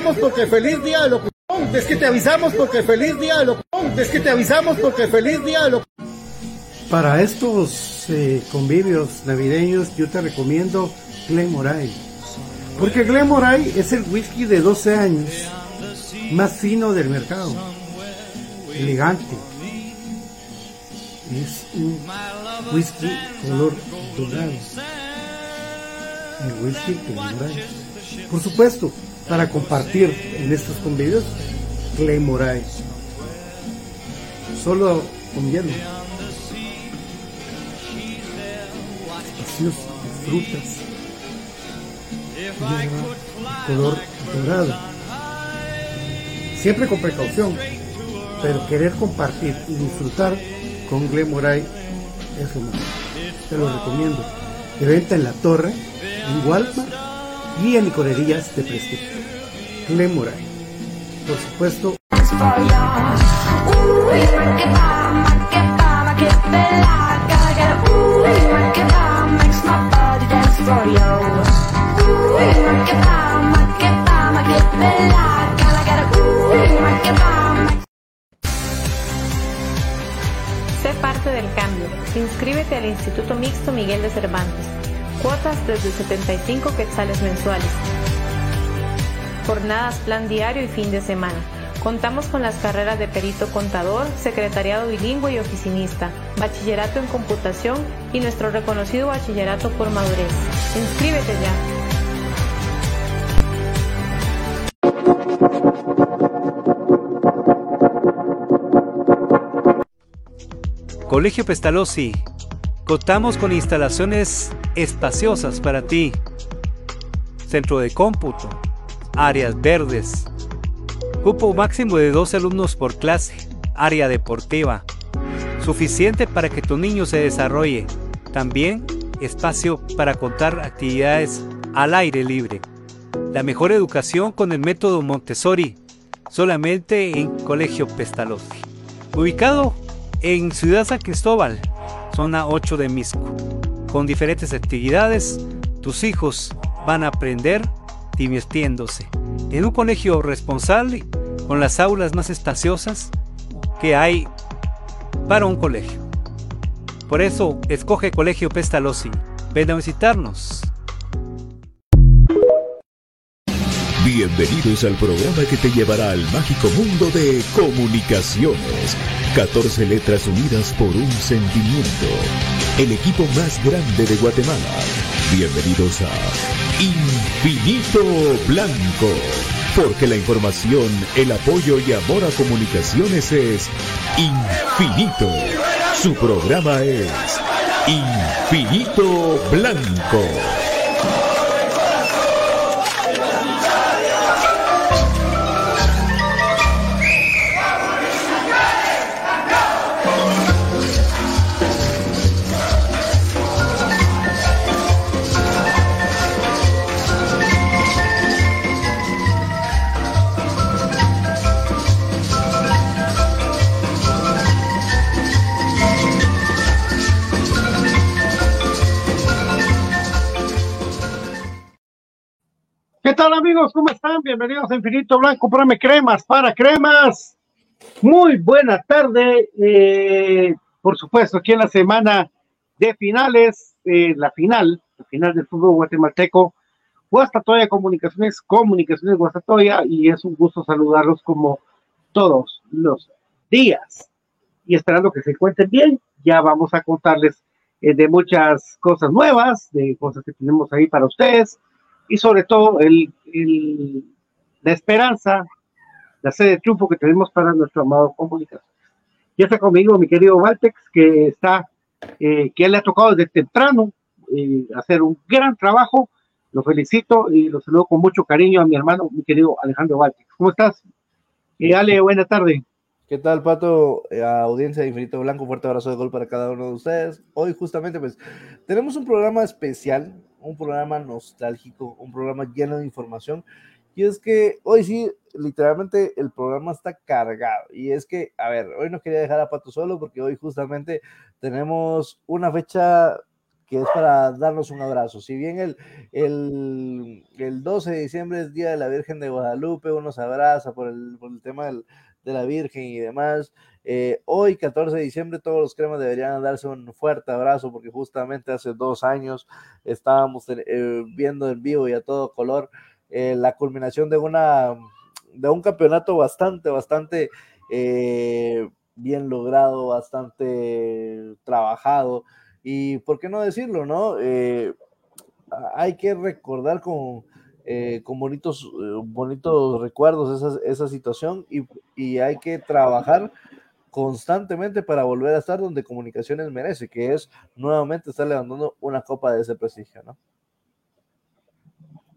Avisamos porque feliz día de locución. Es que te avisamos porque feliz día de locución. Es que te avisamos porque feliz día de locución. Para estos eh, convivios navideños yo te recomiendo Glen Moray. Porque Glen Moray es el whisky de 12 años más fino del mercado. Elegante. Es un whisky color dorado. El whisky Glen Moray. Por supuesto, para compartir en estos convivios, Clay Moray. Solo con hielo. Vacíos de frutas. Lleva color dorado. Siempre con precaución, pero querer compartir y disfrutar con Glen Moray es lo mejor. Te lo recomiendo. De venta en la torre, en Walmart y en licorerías de prestigio. Glen Moray. Por supuesto. Sé parte del cambio. Inscríbete al Instituto Mixto Miguel de Cervantes. Cuotas desde 75 quetzales mensuales. Jornadas, plan diario y fin de semana. Contamos con las carreras de perito contador, secretariado bilingüe y oficinista, bachillerato en computación y nuestro reconocido bachillerato por madurez. Inscríbete ya. Colegio Pestalozzi. Contamos con instalaciones espaciosas para ti. Centro de cómputo, áreas verdes, Cupo máximo de dos alumnos por clase, área deportiva, suficiente para que tu niño se desarrolle. También espacio para contar actividades al aire libre. La mejor educación con el método Montessori, solamente en Colegio Pestalozzi. Ubicado en Ciudad San Cristóbal, zona 8 de Misco. Con diferentes actividades, tus hijos van a aprender divirtiéndose. En un colegio responsable, con las aulas más espaciosas que hay para un colegio. Por eso, escoge Colegio Pestalozzi. Ven a visitarnos. Bienvenidos al programa que te llevará al mágico mundo de comunicaciones. 14 letras unidas por un sentimiento. El equipo más grande de Guatemala. Bienvenidos a Infinito Blanco. Porque la información, el apoyo y amor a comunicaciones es infinito. Su programa es Infinito Blanco. ¿Qué tal amigos? ¿Cómo están? Bienvenidos a Infinito Blanco, Prame Cremas para Cremas. Muy buena tarde. Eh, por supuesto, aquí en la semana de finales, eh, la final, la final del fútbol guatemalteco, Guastatoya Comunicaciones, Comunicaciones Guastatoya, y es un gusto saludarlos como todos los días. Y esperando que se encuentren bien, ya vamos a contarles eh, de muchas cosas nuevas, de cosas que tenemos ahí para ustedes y sobre todo el, el, la esperanza, la sede de triunfo que tenemos para nuestro amado comunicación. Ya está conmigo mi querido Valtex, que está, eh, que le ha tocado desde temprano eh, hacer un gran trabajo. Lo felicito y lo saludo con mucho cariño a mi hermano, mi querido Alejandro Valtex. ¿Cómo estás? Eh, Ale, buena tarde. ¿Qué tal, Pato? Eh, audiencia de Infinito Blanco, fuerte abrazo de gol para cada uno de ustedes. Hoy justamente pues tenemos un programa especial, un programa nostálgico, un programa lleno de información. Y es que hoy sí, literalmente el programa está cargado. Y es que, a ver, hoy no quería dejar a Pato solo porque hoy justamente tenemos una fecha que es para darnos un abrazo. Si bien el, el, el 12 de diciembre es Día de la Virgen de Guadalupe, uno se abraza por el, por el tema de la Virgen y demás. Eh, hoy, 14 de diciembre, todos los cremas deberían darse un fuerte abrazo porque justamente hace dos años estábamos eh, viendo en vivo y a todo color eh, la culminación de, una, de un campeonato bastante, bastante bien logrado, bastante trabajado. Y por qué no decirlo, ¿no? hay que recordar con, con bonitos, eh, bonitos recuerdos esa, esa situación y, y, hay que trabajar constantemente para volver a estar donde Comunicaciones merece, que es nuevamente estar levantando una copa de ese prestigio, ¿no?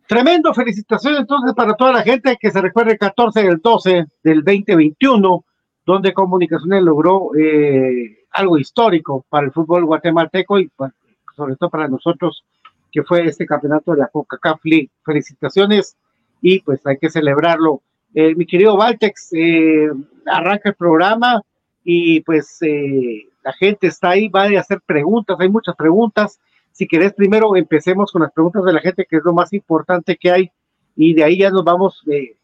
Tremendo, felicitaciones entonces para toda la gente que se recuerde el 14 del 12 del 2021, donde Comunicaciones logró eh, algo histórico para el fútbol guatemalteco y sobre todo para nosotros que fue este campeonato de la Coca-Cola League. Felicitaciones y pues hay que celebrarlo. Eh, mi querido Valtex, eh, arranca el programa y pues eh, la gente está ahí, va a hacer preguntas, hay muchas preguntas. Si querés, primero empecemos con las preguntas de la gente, que es lo más importante que hay, y de ahí ya nos vamos eh,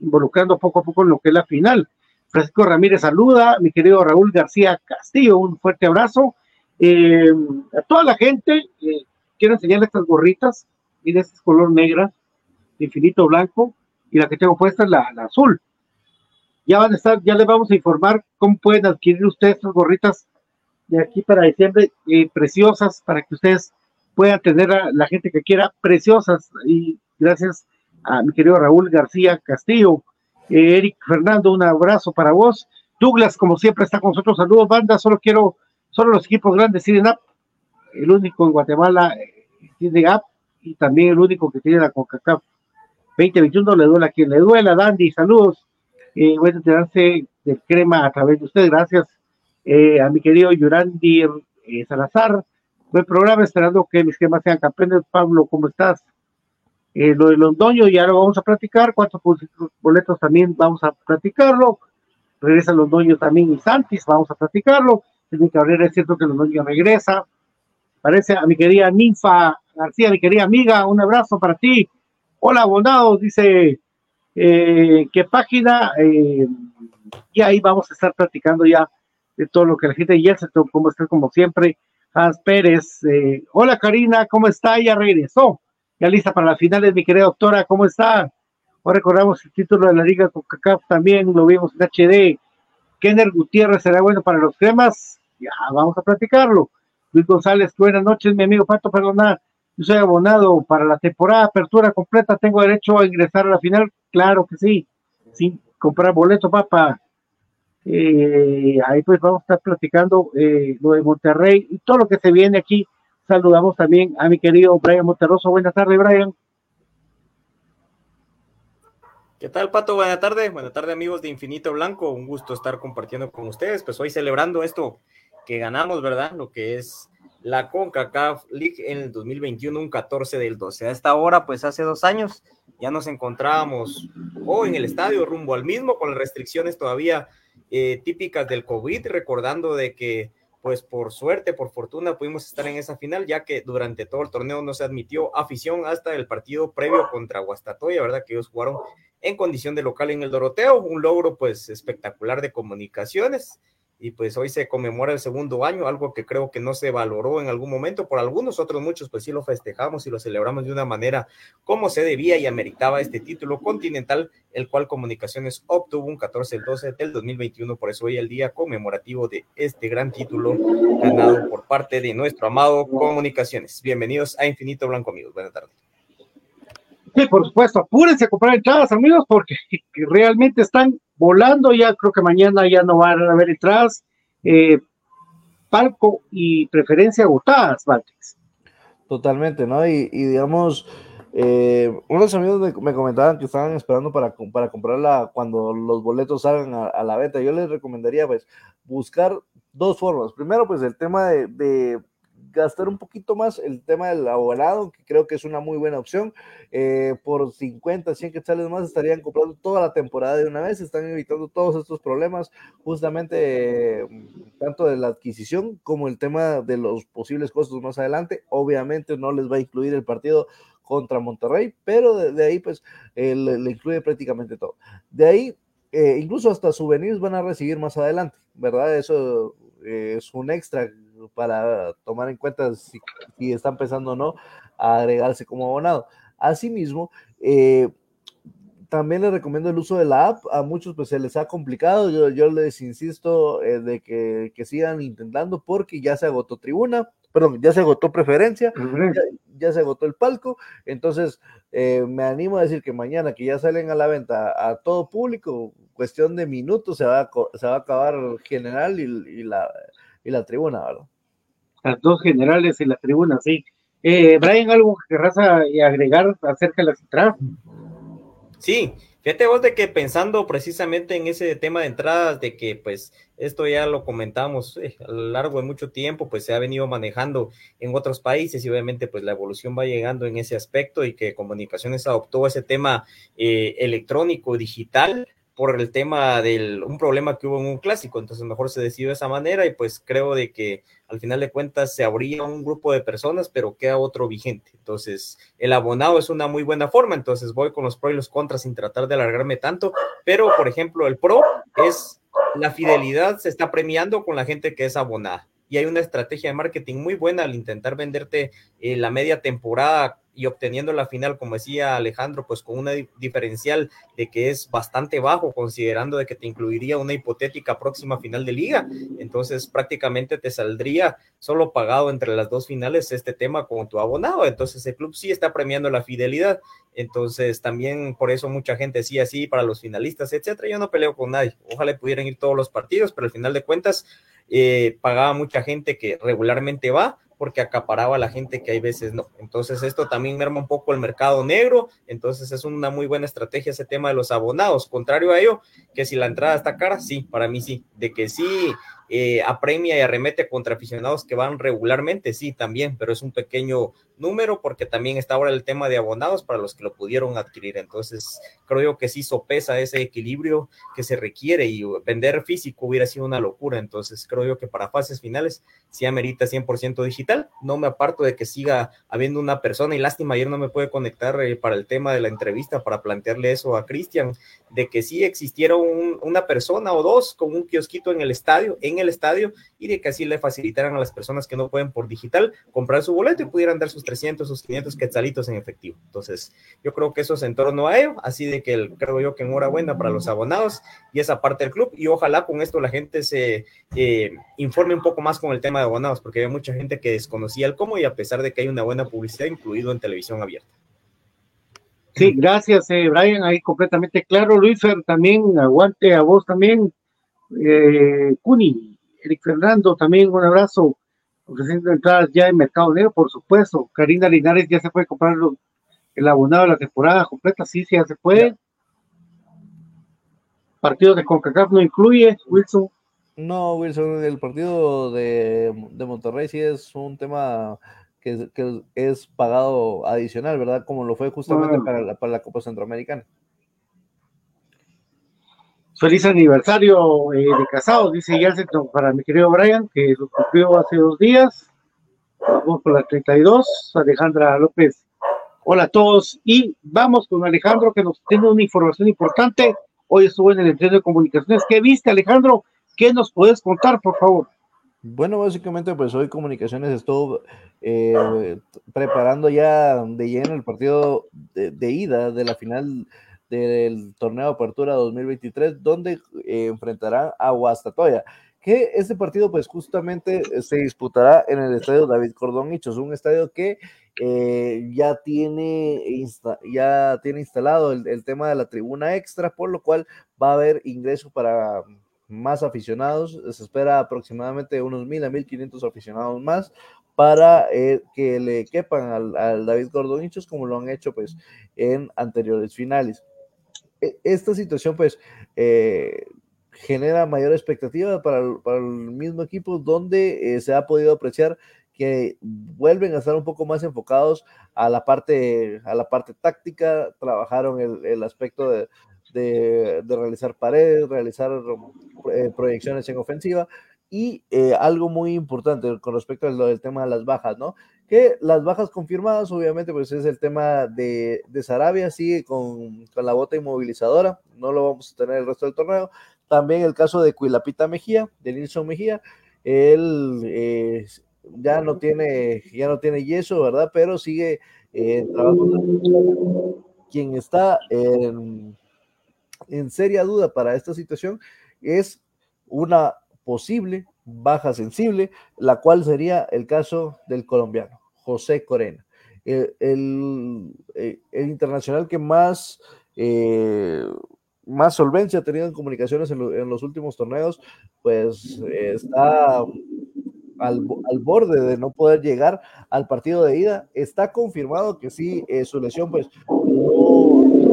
involucrando poco a poco en lo que es la final. Francisco Ramírez saluda, mi querido Raúl García Castillo, un fuerte abrazo. Eh, a toda la gente, eh, quiero enseñarles estas gorritas. Miren, este es color negra, infinito blanco, y la que tengo puesta es la, la, azul. Ya van a estar, ya les vamos a informar cómo pueden adquirir ustedes estas gorritas de aquí para diciembre, eh, preciosas, para que ustedes puedan tener a la gente que quiera, preciosas. Y gracias a mi querido Raúl García Castillo, eh, Eric Fernando, un abrazo para vos. Douglas, como siempre, está con nosotros. Saludos, banda. Solo quiero, solo los equipos grandes siguen up el único en Guatemala tiene app y también el único que tiene la CONCACAF 2021 le duela a quien le duela, Dandy, saludos. Voy a enterarse del crema a través de usted. Gracias eh, a mi querido Yurandi eh, Salazar. Buen programa, esperando que mis cremas sean campeones. Pablo, ¿cómo estás? Eh, lo de Londoño ya lo vamos a platicar. Cuatro boletos también vamos a platicarlo. Regresa Londoño también y Santis, vamos a platicarlo. El Cabrera es cierto que Londoño regresa. Parece a mi querida Ninfa García, mi querida amiga, un abrazo para ti. Hola, abonados, dice eh, qué página, eh, y ahí vamos a estar platicando ya de todo lo que la gente, y se como está como siempre, Hans Pérez, eh, hola Karina, ¿cómo está? Ya regresó, ya lista para las finales, mi querida doctora, ¿cómo está? Hoy recordamos el título de la Liga con CACAF también, lo vimos en HD. Kenner Gutiérrez será bueno para los cremas, ya vamos a platicarlo. Luis González, buenas noches, mi amigo Pato, perdona, yo soy abonado para la temporada apertura completa, tengo derecho a ingresar a la final, claro que sí, sin comprar boleto, papá. Eh, ahí pues vamos a estar platicando eh, lo de Monterrey y todo lo que se viene aquí. Saludamos también a mi querido Brian Monterroso. Buenas tardes, Brian. ¿Qué tal, Pato? Buenas tardes. Buenas tardes, amigos de Infinito Blanco. Un gusto estar compartiendo con ustedes. Pues hoy celebrando esto que ganamos, ¿verdad? Lo que es la CONCACAF League en el 2021, un 14 del 12. A esta hora, pues hace dos años, ya nos encontrábamos o en el estadio rumbo al mismo, con las restricciones todavía eh, típicas del COVID, recordando de que, pues por suerte, por fortuna, pudimos estar en esa final, ya que durante todo el torneo no se admitió afición hasta el partido previo contra Guastatoya, ¿verdad? Que ellos jugaron en condición de local en el Doroteo, un logro pues espectacular de comunicaciones y pues hoy se conmemora el segundo año, algo que creo que no se valoró en algún momento por algunos, otros muchos, pues sí lo festejamos y lo celebramos de una manera como se debía y ameritaba este título continental, el cual Comunicaciones obtuvo un 14 del 12 del 2021, por eso hoy el día conmemorativo de este gran título ganado por parte de nuestro amado Comunicaciones. Bienvenidos a Infinito Blanco, amigos. Buenas tardes. Sí, por supuesto, apúrense a comprar entradas, amigos, porque realmente están volando. Ya creo que mañana ya no van a haber entradas. Eh, palco y preferencia agotadas, Valtex. Totalmente, ¿no? Y, digamos, eh, unos amigos me, comentaban que estaban esperando para, para comprarla cuando los boletos salgan a, la venta. Yo les recomendaría, pues, buscar dos formas. Primero, pues, el tema de gastar un poquito más el tema del abonado, que creo que es una muy buena opción. Eh, por 50, 100 quetzales más estarían comprando toda la temporada de una vez, están evitando todos estos problemas, justamente tanto de la adquisición como el tema de los posibles costos más adelante. Obviamente no les va a incluir el partido contra Monterrey, pero de, ahí pues eh, le, incluye prácticamente todo. De ahí, eh, incluso hasta souvenirs van a recibir más adelante, ¿verdad? Eso es un extra para tomar en cuenta si, están pensando o no a agregarse como abonado. Asimismo, eh, también les recomiendo el uso de la app. A muchos pues se les ha complicado. Yo, yo les insisto eh, de que, que, sigan intentando porque ya se agotó tribuna, perdón, ya se agotó preferencia, ya, se agotó el palco. Entonces, eh, me animo a decir que mañana que ya salen a la venta a todo público, cuestión de minutos se va a, se va a acabar general y, y la, y la tribuna, ¿verdad? Las dos generales y la tribuna, sí. Eh, Brian, ¿algo que querrás agregar acerca de la entradas? Sí, fíjate vos de que pensando precisamente en ese tema de entradas, de que pues esto ya lo comentamos eh, a lo largo de mucho tiempo, pues se ha venido manejando en otros países y obviamente pues la evolución va llegando en ese aspecto y que comunicaciones adoptó ese tema eh, electrónico, digital, por el tema del un problema que hubo en un clásico, entonces mejor se decidió de esa manera y pues creo de que al final de cuentas se abría un grupo de personas, pero queda otro vigente. Entonces, el abonado es una muy buena forma, entonces voy con los pros y los contras sin tratar de alargarme tanto, pero por ejemplo, el pro es la fidelidad, se está premiando con la gente que es abonada y hay una estrategia de marketing muy buena al intentar venderte eh, la media temporada y obteniendo la final, como decía Alejandro, pues con una diferencial de que es bastante bajo, considerando de que te incluiría una hipotética próxima final de liga. Entonces prácticamente te saldría solo pagado entre las dos finales este tema con tu abonado. Entonces el club sí está premiando la fidelidad. Entonces también por eso mucha gente decía así para los finalistas, etcétera. Yo no peleo con nadie. Ojalá pudieran ir todos los partidos, pero al final de cuentas eh, pagaba mucha gente que regularmente va porque acaparaba a la gente que hay veces no. Entonces esto también merma un poco el mercado negro, entonces es una muy buena estrategia ese tema de los abonados. Contrario a ello, que si la entrada está cara, sí, para mí sí, de que sí eh, apremia y arremete contra aficionados que van regularmente, sí, también, pero es un pequeño número porque también está ahora el tema de abonados para los que lo pudieron adquirir. Entonces, creo yo que sí sopesa ese equilibrio que se requiere y vender físico hubiera sido una locura. Entonces, creo yo que para fases finales sí amerita 100% digital. No me aparto de que siga habiendo una persona y lástima, ayer no me puede conectar eh, para el tema de la entrevista para plantearle eso a Cristian, de que sí existiera una persona o dos con un kiosquito en el estadio, el estadio y de que así le facilitaran a las personas que no pueden por digital comprar su boleto y pudieran dar sus 300, sus 500 quetzalitos en efectivo. Entonces, yo creo que eso es en torno a ello, así de que creo yo que enhorabuena para los abonados y esa parte del club y ojalá con esto la gente se eh, informe un poco más con el tema de abonados, porque hay mucha gente que desconocía el cómo y a pesar de que hay una buena publicidad incluido en televisión abierta. Sí, gracias, eh, Brian, ahí completamente claro. Luis también, aguante a vos también. Eh, Cuni, Eric Fernando, también un abrazo. Ofreciendo entradas ya en Mercado Negro, por supuesto. Karina Linares ya se puede comprar el abonado de la temporada completa, sí, sí, ya se puede. Partido de CONCACAF no incluye, Wilson. No, Wilson, el partido de, de Monterrey sí es un tema que, que, es pagado adicional, ¿verdad? Como lo fue justamente para, la, para la Copa Centroamericana. Feliz aniversario eh, de casados, dice Jansen para mi querido Brian, que lo cumplió hace dos días. Vamos por la 32, Alejandra López. Hola a todos y vamos con Alejandro que nos tiene una información importante. Hoy estuvo en el entreno de comunicaciones. ¿Qué viste, Alejandro? ¿Qué nos puedes contar, por favor? Bueno, básicamente, pues hoy Comunicaciones estuvo eh, preparando ya de lleno el partido de ida de la final del torneo de apertura 2023, donde eh, enfrentará a Guastatoya. Que este partido, pues justamente eh, se disputará en el estadio David Cordón Hichos, un estadio que eh, ya, tiene ya tiene instalado el, tema de la tribuna extra, por lo cual va a haber ingreso para más aficionados. Se espera aproximadamente unos mil a mil quinientos aficionados más para eh, que le quepan al, al David Gordonichos como lo han hecho pues en anteriores finales. E, esta situación pues eh, genera mayor expectativa para el, mismo equipo donde eh, se ha podido apreciar que vuelven a estar un poco más enfocados a la parte, a la parte táctica, trabajaron el, el aspecto de, de, realizar paredes, realizar eh, proyecciones en ofensiva y algo muy importante con respecto al tema de las bajas, ¿no? Que las bajas confirmadas, obviamente, pues es el tema de, de Sarabia, sigue con, con, la bota inmovilizadora, no lo vamos a tener el resto del torneo. También el caso de Cuilapita Mejía, de Nilson Mejía, él eh, ya no tiene, ya no tiene yeso, ¿verdad? Pero sigue eh, trabajando. Quien está en, en seria duda para esta situación es una posible baja sensible, la cual sería el caso del colombiano, José Corena. El, el, eh, internacional que más, eh, más solvencia ha tenido en comunicaciones en, lo, en los últimos torneos, pues está al, al, borde de no poder llegar al partido de ida. Está confirmado que sí, eh, su lesión pues no,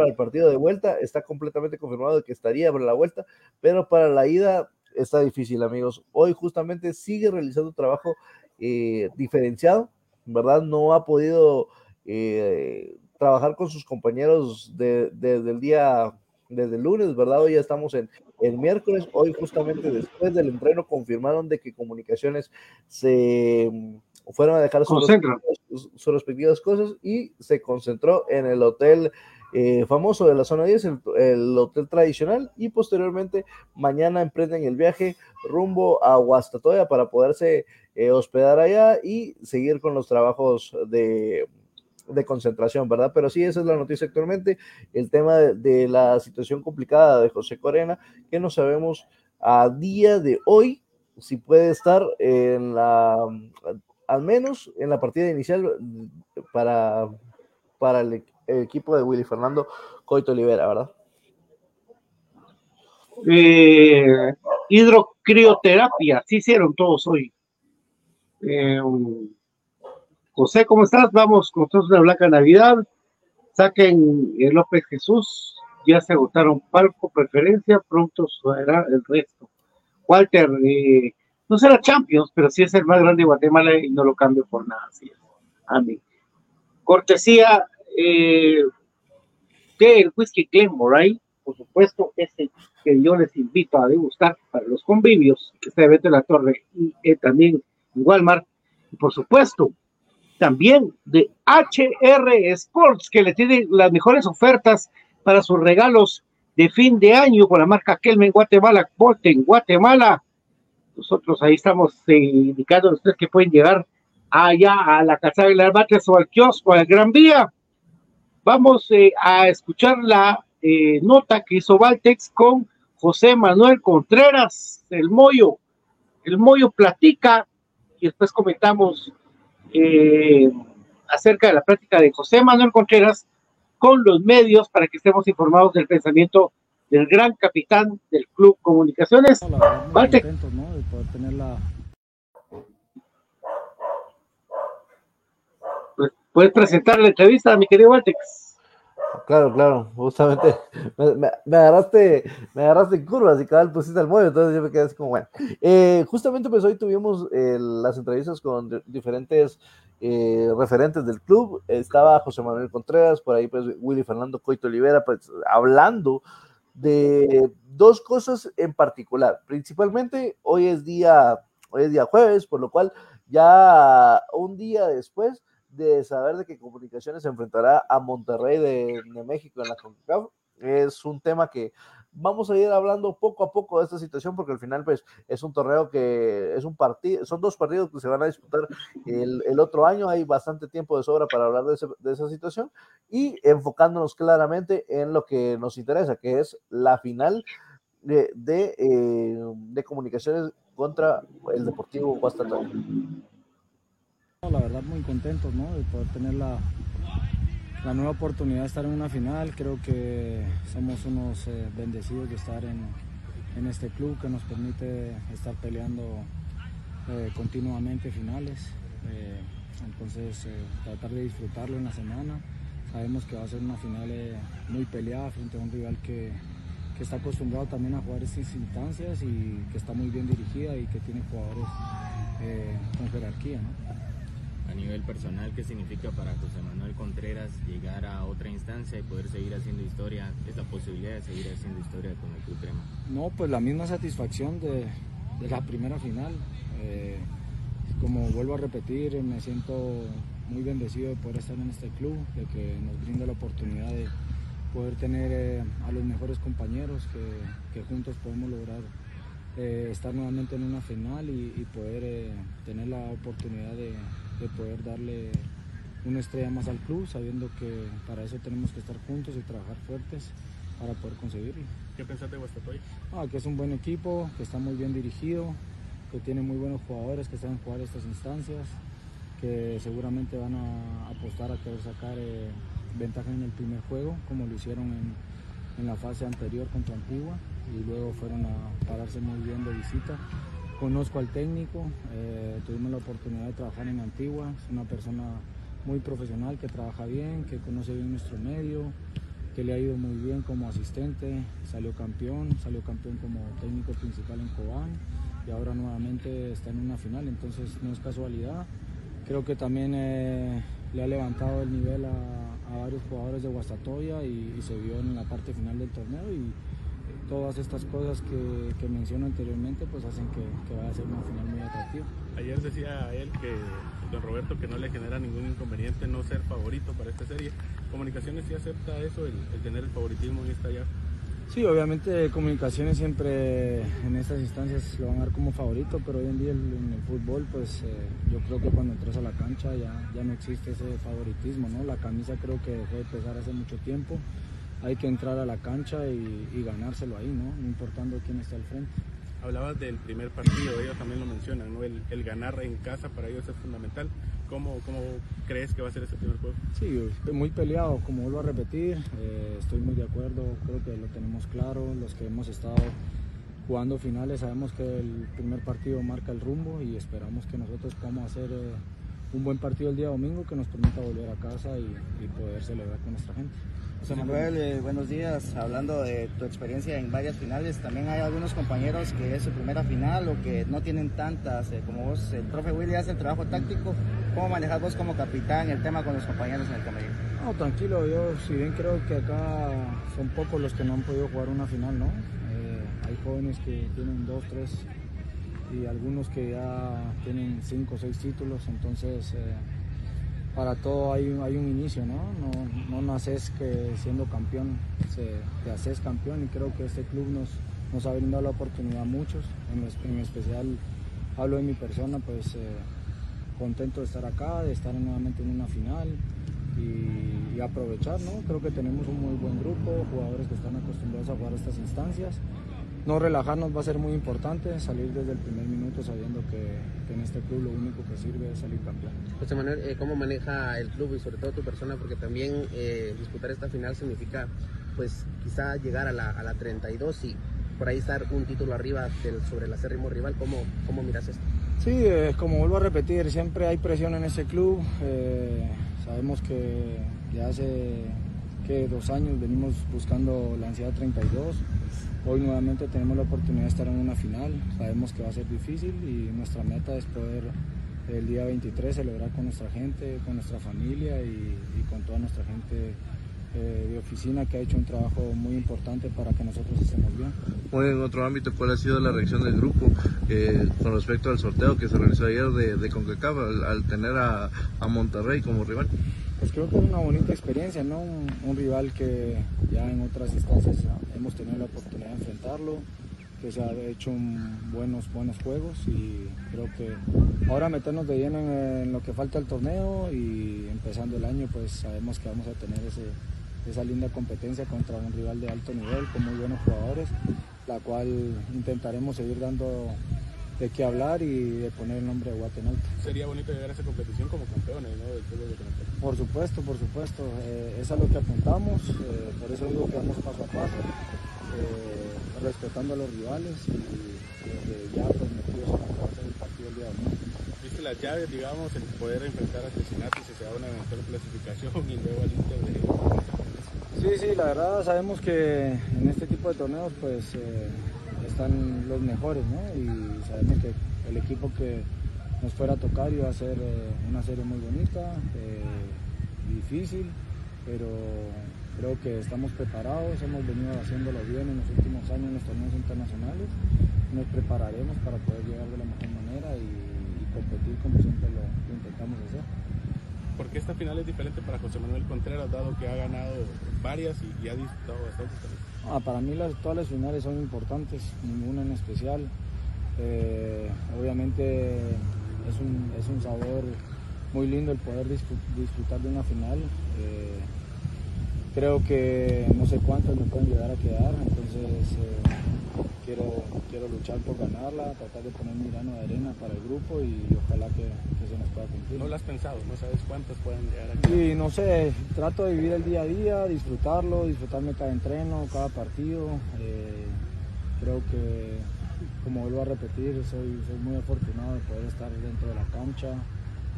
para el partido de vuelta, está completamente confirmado que estaría para la vuelta, pero para la ida está difícil, amigos. Hoy justamente sigue realizando trabajo eh, diferenciado, ¿verdad? No ha podido eh, trabajar con sus compañeros desde de, de, el día, desde el lunes, ¿verdad? Hoy ya estamos en el miércoles. Hoy justamente después del entreno confirmaron de que comunicaciones se mm, fueron a dejar sus, sus, sus respectivas cosas y se concentró en el hotel eh, famoso de la zona 10, el, el, hotel tradicional, y posteriormente mañana emprenden el viaje rumbo a Huastatoya para poderse eh, hospedar allá y seguir con los trabajos de, de, concentración, ¿verdad? Pero sí, esa es la noticia actualmente, el tema de, la situación complicada de José Corena, que no sabemos a día de hoy si puede estar en la, al menos en la partida inicial para, para el el equipo de Willy Fernando Coito Olivera, ¿verdad? Eh, hidrocrioterapia, sí hicieron todos hoy. Eh, José, ¿cómo estás? Vamos con todos una blanca Navidad. Saquen el López Jesús. Ya se agotaron palco, preferencia. Pronto será el resto. Walter, eh, no será Champions, pero sí es el más grande de Guatemala y no lo cambio por nada. Así A mí. Cortesía eh, del whisky Glenmorangie, por supuesto, ese que yo les invito a degustar para los convivios, que está de la Torre y eh, también en Walmart. Y por supuesto, también de HR Sports, que le tiene las mejores ofertas para sus regalos de fin de año con la marca Kelmen Guatemala, en Guatemala. Nosotros ahí estamos eh, indicando a ustedes que pueden llegar allá a la Casa de las Bates o al kiosco, al Gran Vía. Vamos eh, a escuchar la eh, nota que hizo Valtex con José Manuel Contreras, el Moyo. El Moyo platica y después comentamos eh, acerca de la práctica de José Manuel Contreras con los medios para que estemos informados del pensamiento del gran capitán del Club Comunicaciones. Pues, puedes presentar la entrevista, mi querido Valtex. Claro, claro, justamente. Me, agarraste, me agarraste en curvas y cada vez pusiste el mollo, entonces yo me quedé así como bueno. Eh, justamente pues hoy tuvimos eh, las entrevistas con diferentes eh, referentes del club, estaba José Manuel Contreras, por ahí pues Willy Fernando Coito Olivera, pues hablando de dos cosas en particular, principalmente hoy es día, hoy es día jueves, por lo cual ya un día después de saber de que Comunicaciones se enfrentará a Monterrey de, México en la CONCACAF. Es un tema que vamos a ir hablando poco a poco de esta situación porque al final pues es un torneo que es un partido, son dos partidos que se van a disputar el, otro año, hay bastante tiempo de sobra para hablar de, esa situación y enfocándonos claramente en lo que nos interesa, que es la final de, de, eh, comunicaciones contra el Deportivo Guastatoya. La verdad muy contentos ¿no? de poder tener la, la, nueva oportunidad de estar en una final. Creo que somos unos eh, bendecidos de estar en, en, este club que nos permite estar peleando eh, continuamente finales. Eh, entonces tratar de disfrutarlo en la semana. Sabemos que va a ser una final muy peleada frente a un rival que, que está acostumbrado también a jugar estas instancias y que está muy bien dirigida y que tiene jugadores con jerarquía. ¿no? A nivel personal, ¿qué significa para José Manuel Contreras llegar a otra instancia y poder seguir haciendo historia, esta posibilidad de seguir haciendo historia con el Club Crema? No, pues la misma satisfacción de, la primera final. Eh, como vuelvo a repetir, me siento muy bendecido de poder estar en este club, de que nos brinda la oportunidad de poder tener eh, a los mejores compañeros que, juntos podemos lograr eh, estar nuevamente en una final y poder tener la oportunidad de, de poder darle una estrella más al club, sabiendo que para eso tenemos que estar juntos y trabajar fuertes para poder conseguirlo. ¿Qué pensás de Guastatoy? Ah, que es un buen equipo, que está muy bien dirigido, que tiene muy buenos jugadores que saben jugar estas instancias, que seguramente van a apostar a querer sacar eh, ventaja en el primer juego, como lo hicieron en, la fase anterior contra Antigua, y luego fueron a pararse muy bien de visita Conozco al técnico, eh, tuvimos la oportunidad de trabajar en Antigua, es una persona muy profesional que trabaja bien, que conoce bien nuestro medio, que le ha ido muy bien como asistente, salió campeón, salió campeón como técnico principal en Cobán y ahora nuevamente está en una final, entonces no es casualidad. Creo que también eh, le ha levantado el nivel a, varios jugadores de Guastatoya y, se vio en la parte final del torneo todas estas cosas que, que menciono anteriormente pues hacen que, que, vaya a ser una final muy atractiva. Ayer decía él que don Roberto que no le genera ningún inconveniente no ser favorito para esta serie. ¿Comunicaciones sí acepta eso, el, tener el favoritismo en esta ya? Sí, obviamente Comunicaciones siempre en estas instancias lo van a dar como favorito, pero hoy en día en el fútbol pues eh, yo creo que cuando entras a la cancha ya, ya no existe ese favoritismo, ¿no? La camisa creo que dejó de pesar hace mucho tiempo hay que entrar a la cancha y, ganárselo ahí, ¿no? No importando quién está al frente. Hablabas del primer partido, ellos también lo mencionan, ¿no? El, ganar en casa para ellos es fundamental. ¿Cómo, ¿Cómo, crees que va a ser ese primer juego? Sí, muy peleado, como vuelvo a repetir, eh, estoy muy de acuerdo, creo que lo tenemos claro, los que hemos estado jugando finales sabemos que el primer partido marca el rumbo y esperamos que nosotros podamos hacer eh, un buen partido el día domingo que nos permita volver a casa y, poder celebrar con nuestra gente. José Manuel, eh, buenos días. Hablando de tu experiencia en varias finales, también hay algunos compañeros que es su primera final o que no tienen tantas, eh, como vos, el profe Willy hace el trabajo táctico. ¿Cómo manejas vos como capitán el tema con los compañeros en el camerino? No, tranquilo, yo si bien creo que acá son pocos los que no han podido jugar una final, ¿no? hay jóvenes que tienen dos, tres y algunos que ya tienen cinco o seis títulos, entonces eh, para todo hay, un inicio, ¿no? No, naces que siendo campeón, se, te haces campeón y creo que este club nos, nos ha brindado la oportunidad a muchos, en, especial hablo de mi persona, pues eh, contento de estar acá, de estar nuevamente en una final y, y aprovechar, ¿no? Creo que tenemos un muy buen grupo, jugadores que están acostumbrados a jugar estas instancias no relajarnos va a ser muy importante, salir desde el primer minuto sabiendo que, en este club lo único que sirve es salir campeón. José Manuel, eh, ¿cómo maneja el club y sobre todo tu persona? Porque también eh, disputar esta final significa pues quizá llegar a la, a la 32 y por ahí estar un título arriba del, sobre el acérrimo rival. ¿Cómo, cómo miras esto? Sí, eh, como vuelvo a repetir, siempre hay presión en ese club. sabemos que ya hace que dos años venimos buscando la ansiedad 32 Hoy nuevamente tenemos la oportunidad de estar en una final, sabemos que va a ser difícil y nuestra meta es poder el día 23 celebrar con nuestra gente, con nuestra familia y, con toda nuestra gente eh, de oficina que ha hecho un trabajo muy importante para que nosotros estemos bien. Muy en otro ámbito, ¿cuál ha sido la reacción del grupo eh, con respecto al sorteo que se realizó ayer de, de CONCACAF al, tener a Monterrey como rival? Pues creo que es una bonita experiencia, ¿no? Un, rival que ya en otras instancias hemos tenido la oportunidad de enfrentarlo, que se ha hecho buenos, buenos juegos y creo que ahora meternos de lleno en, lo que falta el torneo y empezando el año pues sabemos que vamos a tener esa linda competencia contra un rival de alto nivel con muy buenos jugadores, la cual intentaremos seguir dando de qué hablar y de poner el nombre de Guatemala. Sería bonito llegar a esa competición como campeones ¿no? del fútbol de Por supuesto, por supuesto. Eh, es a lo que apuntamos, eh, por eso digo que vamos paso a paso, eh, respetando a los rivales y, ya pues metidos en la del partido el día de hoy. ¿Viste las llaves, digamos, el poder enfrentar a Cincinnati si se da una eventual clasificación y luego al Inter de... Sí, sí, la verdad sabemos que en este tipo de torneos pues están los mejores, ¿no? Y sabemos que el equipo que nos fuera a tocar iba a ser eh, una serie muy bonita, eh, difícil, pero creo que estamos preparados, hemos venido haciéndolo bien en los últimos años en los torneos internacionales, nos prepararemos para poder llegar de la mejor manera y, competir como siempre lo, intentamos hacer. ¿Por qué esta final es diferente para José Manuel Contreras, dado que ha ganado varias y, ha disputado bastante también? Ah, para mí las, todas las finales son importantes, ninguna en especial. Eh, obviamente es un, es un, sabor muy lindo el poder disfrutar de una final. Eh, creo que no sé cuántas me pueden llegar a quedar, entonces eh, quiero, quiero luchar por ganarla, tratar de poner mi grano de arena para el grupo y ojalá que, se nos pueda cumplir. ¿No lo has pensado? ¿No sabes cuántas pueden llegar a quedar? Sí, no sé, trato de vivir el día a día, disfrutarlo, disfrutarme cada entreno, cada partido. Eh, creo que, como vuelvo a repetir, soy, soy muy afortunado de poder estar dentro de la cancha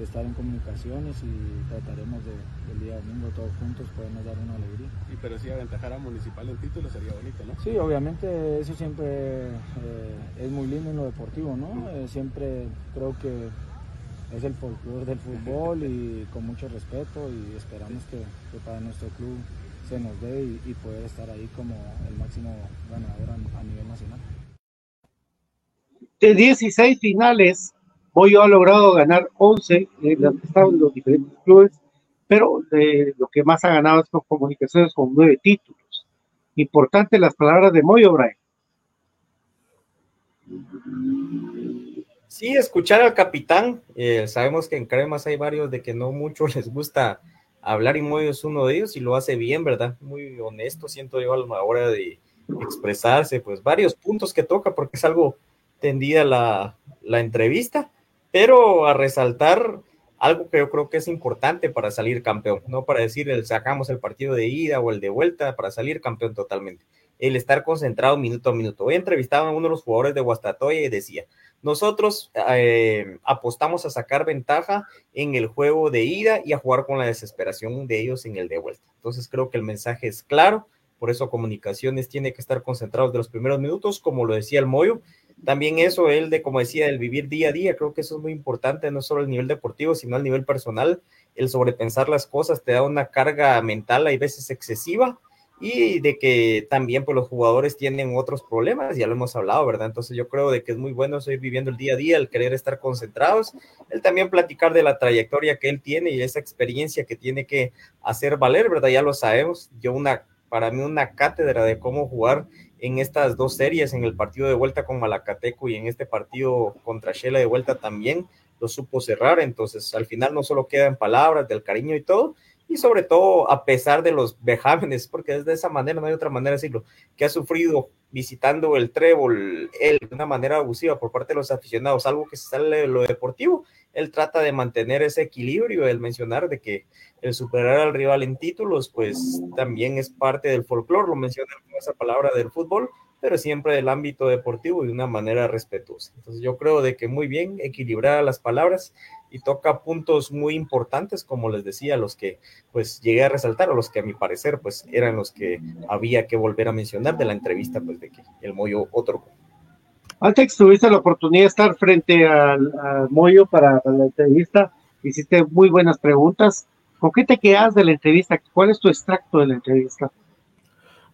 de estar en comunicaciones y trataremos de, el día domingo todos juntos podernos dar una alegría. Y pero si aventajar a Municipal en título sería bonito, ¿no? Sí, obviamente eso siempre eh, es muy lindo en lo deportivo, ¿no? Eh, siempre creo que es el folclore del fútbol y con mucho respeto y esperamos que, para nuestro club se nos dé y, poder estar ahí como el máximo ganador a, a nivel nacional. De 16 finales, Hoy ha logrado ganar 11 en los estados de los diferentes clubes, pero eh, lo que más ha ganado es con comunicaciones con nueve títulos. Importante las palabras de Moyo, Brian. Sí, escuchar al capitán. Eh, sabemos que en Cremas hay varios de que no mucho les gusta hablar y Moyo es uno de ellos y lo hace bien, ¿verdad? Muy honesto, siento yo a la hora de expresarse, pues varios puntos que toca porque es algo tendida la entrevista pero a resaltar algo que yo creo que es importante para salir campeón, no para decir el sacamos el partido de ida o el de vuelta, para salir campeón totalmente. el estar concentrado minuto a minuto. Hoy entrevistaba a uno de los jugadores de Guastatoya y decía, nosotros eh, apostamos a sacar ventaja en el juego de ida y a jugar con la desesperación de ellos en el de vuelta. Entonces creo que el mensaje es claro, por eso comunicaciones tiene que estar concentrados de los primeros minutos, como lo decía el Moyo. También eso, él de, como decía, el vivir día a día, creo que eso es muy importante, no solo el nivel deportivo, sino al nivel personal. El sobrepensar las cosas te da una carga mental, hay veces excesiva, y de que también pues los jugadores tienen otros problemas, ya lo hemos hablado, ¿verdad? Entonces yo creo de que es muy bueno seguir viviendo el día a día, el querer estar concentrados, el también platicar de la trayectoria que él tiene y esa experiencia que tiene que hacer valer, ¿verdad? Ya lo sabemos, yo una, para mí una cátedra de cómo jugar en estas dos series, en el partido de vuelta con Malacateco y en este partido contra Shela de vuelta también, lo supo cerrar, entonces al final no solo queda en palabras del cariño y todo, y sobre todo a pesar de los vejámenes, porque es de esa manera, no hay otra manera de decirlo, que ha sufrido visitando el trébol él de una manera abusiva por parte de los aficionados, algo que sale de lo deportivo, él trata de mantener ese equilibrio, el mencionar de que el superar al rival en títulos, pues también es parte del folclore, lo menciona con esa palabra del fútbol, pero siempre del ámbito deportivo y de una manera respetuosa. Entonces yo creo de que muy bien equilibrar las palabras y toca puntos muy importantes, como les decía, los que pues llegué a resaltar, o los que a mi parecer pues eran los que había que volver a mencionar de la entrevista pues de que el Moyo otro. Antes tuviste la oportunidad de estar frente al, Moyo para, para, la entrevista, hiciste muy buenas preguntas. ¿Con qué te quedas de la entrevista? ¿Cuál es tu extracto de la entrevista?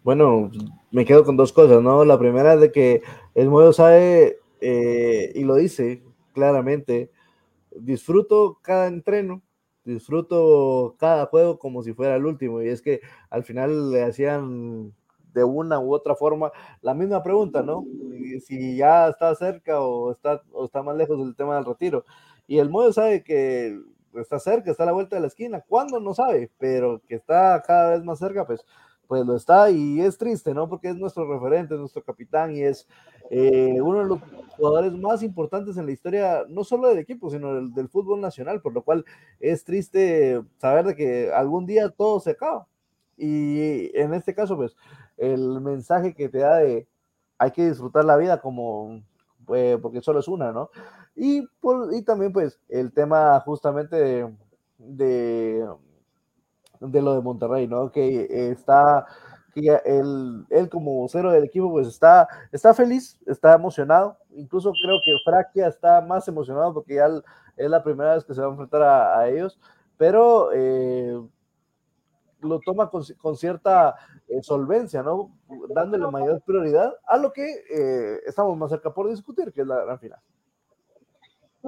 Bueno, me quedo con dos cosas, ¿no? La primera es de que el modelo sabe eh, y lo dice claramente, disfruto cada entreno, disfruto cada juego como si fuera el último. Y es que al final le hacían de una u otra forma la misma pregunta, ¿no? Si ya está cerca o está, o está más lejos del tema del retiro. Y el modelo sabe que está cerca, está a la vuelta de la esquina. ¿Cuándo? No sabe, pero que está cada vez más cerca, pues pues lo está y es triste, ¿no? Porque es nuestro referente, es nuestro capitán y es eh, uno de los jugadores más importantes en la historia, no solo del equipo, sino del, del, fútbol nacional, por lo cual es triste saber de que algún día todo se acaba. Y en este caso, pues, el mensaje que te da de hay que disfrutar la vida como, eh, porque solo es una, ¿no? Y, por, y también, pues, el tema justamente de, de de lo de Monterrey, ¿no? Que está, que él, como vocero del equipo, pues está, está feliz, está emocionado. Incluso creo que Fraquia está más emocionado porque ya es la primera vez que se va a enfrentar a, ellos, pero eh, lo toma con, con cierta eh, solvencia, ¿no? Dándole mayor prioridad a lo que eh, estamos más cerca por discutir, que es la gran final.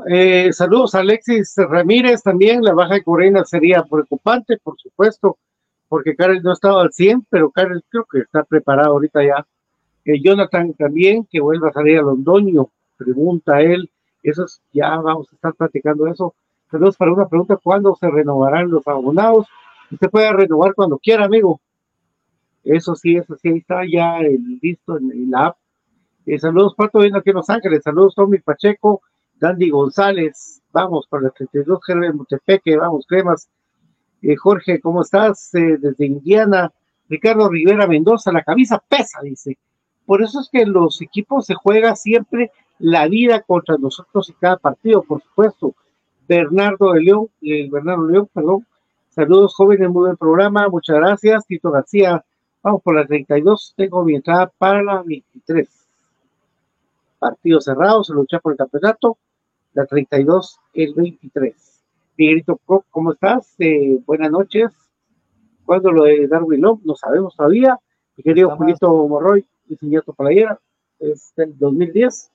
Eh, saludos a Alexis Ramírez también. La baja de Corena sería preocupante, por supuesto, porque Karel no estaba al 100, pero Karel creo que está preparado ahorita ya. Eh, Jonathan también, que vuelva a salir a Londoño, pregunta él. Eso ya vamos a estar platicando eso. Saludos para una pregunta: ¿cuándo se renovarán los abonados? Usted puede renovar cuando quiera, amigo. Eso sí, eso sí, ahí está ya el, listo en, la app. Eh, saludos, Pato, viendo aquí en Los Ángeles. Saludos, Tommy Pacheco. Dandy González, vamos para el 32, Gerben Montepeque, vamos, cremas. Eh, Jorge, ¿cómo estás? Eh, desde Indiana. Ricardo Rivera Mendoza, la camisa pesa, dice. Por eso es que los equipos se juega siempre la vida contra nosotros y cada partido, por supuesto. Bernardo de León, eh, Bernardo León, perdón. Saludos jóvenes, muy buen programa, muchas gracias. Tito García, vamos por la 32, tengo mi entrada para la 23. Partido cerrado, se lucha por el campeonato la 32, el 23. Miguelito, ¿cómo estás? Eh, buenas noches. ¿Cuándo lo de Darwin Love? No sabemos todavía. Mi querido Julito Morroy, diseñó tu playera, es del 2010.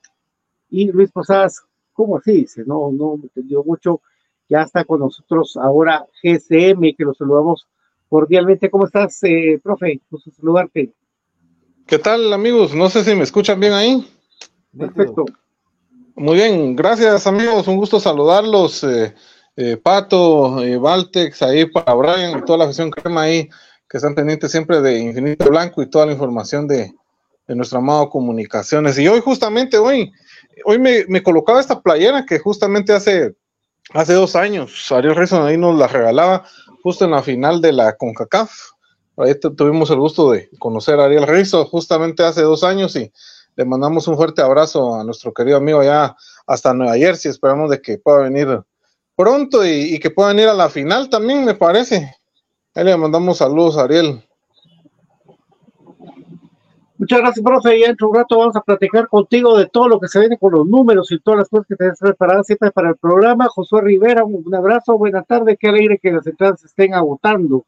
Y Luis Posadas, ¿cómo así? Dice, no, no me entendió mucho. Ya está con nosotros ahora GCM, que lo saludamos cordialmente. ¿Cómo estás, eh, profe? Gusto saludarte. ¿Qué tal, amigos? No sé si me escuchan bien ahí. Perfecto. Muy bien, gracias amigos, un gusto saludarlos. Eh, eh, Pato, eh, Valtex, ahí para Brian y toda la gestión crema ahí que están pendientes siempre de Infinito Blanco y toda la información de, de nuestro amado Comunicaciones. Y hoy, justamente, hoy, hoy me, me, colocaba esta playera que justamente hace, hace dos años Ariel Reson ahí nos la regalaba justo en la final de la CONCACAF. Ahí tuvimos el gusto de conocer a Ariel Rizzo justamente hace dos años y le mandamos un fuerte abrazo a nuestro querido amigo allá hasta Nueva Jersey. Esperamos de que pueda venir pronto y, que pueda venir a la final también, me parece. Ahí le mandamos saludos a Ariel. Muchas gracias, profe. Ya dentro un rato vamos a platicar contigo de todo lo que se viene con los números y todas las cosas que tenés preparadas siempre para el programa. Josué Rivera, un abrazo, buena tarde. Qué alegre que las entradas se estén agotando.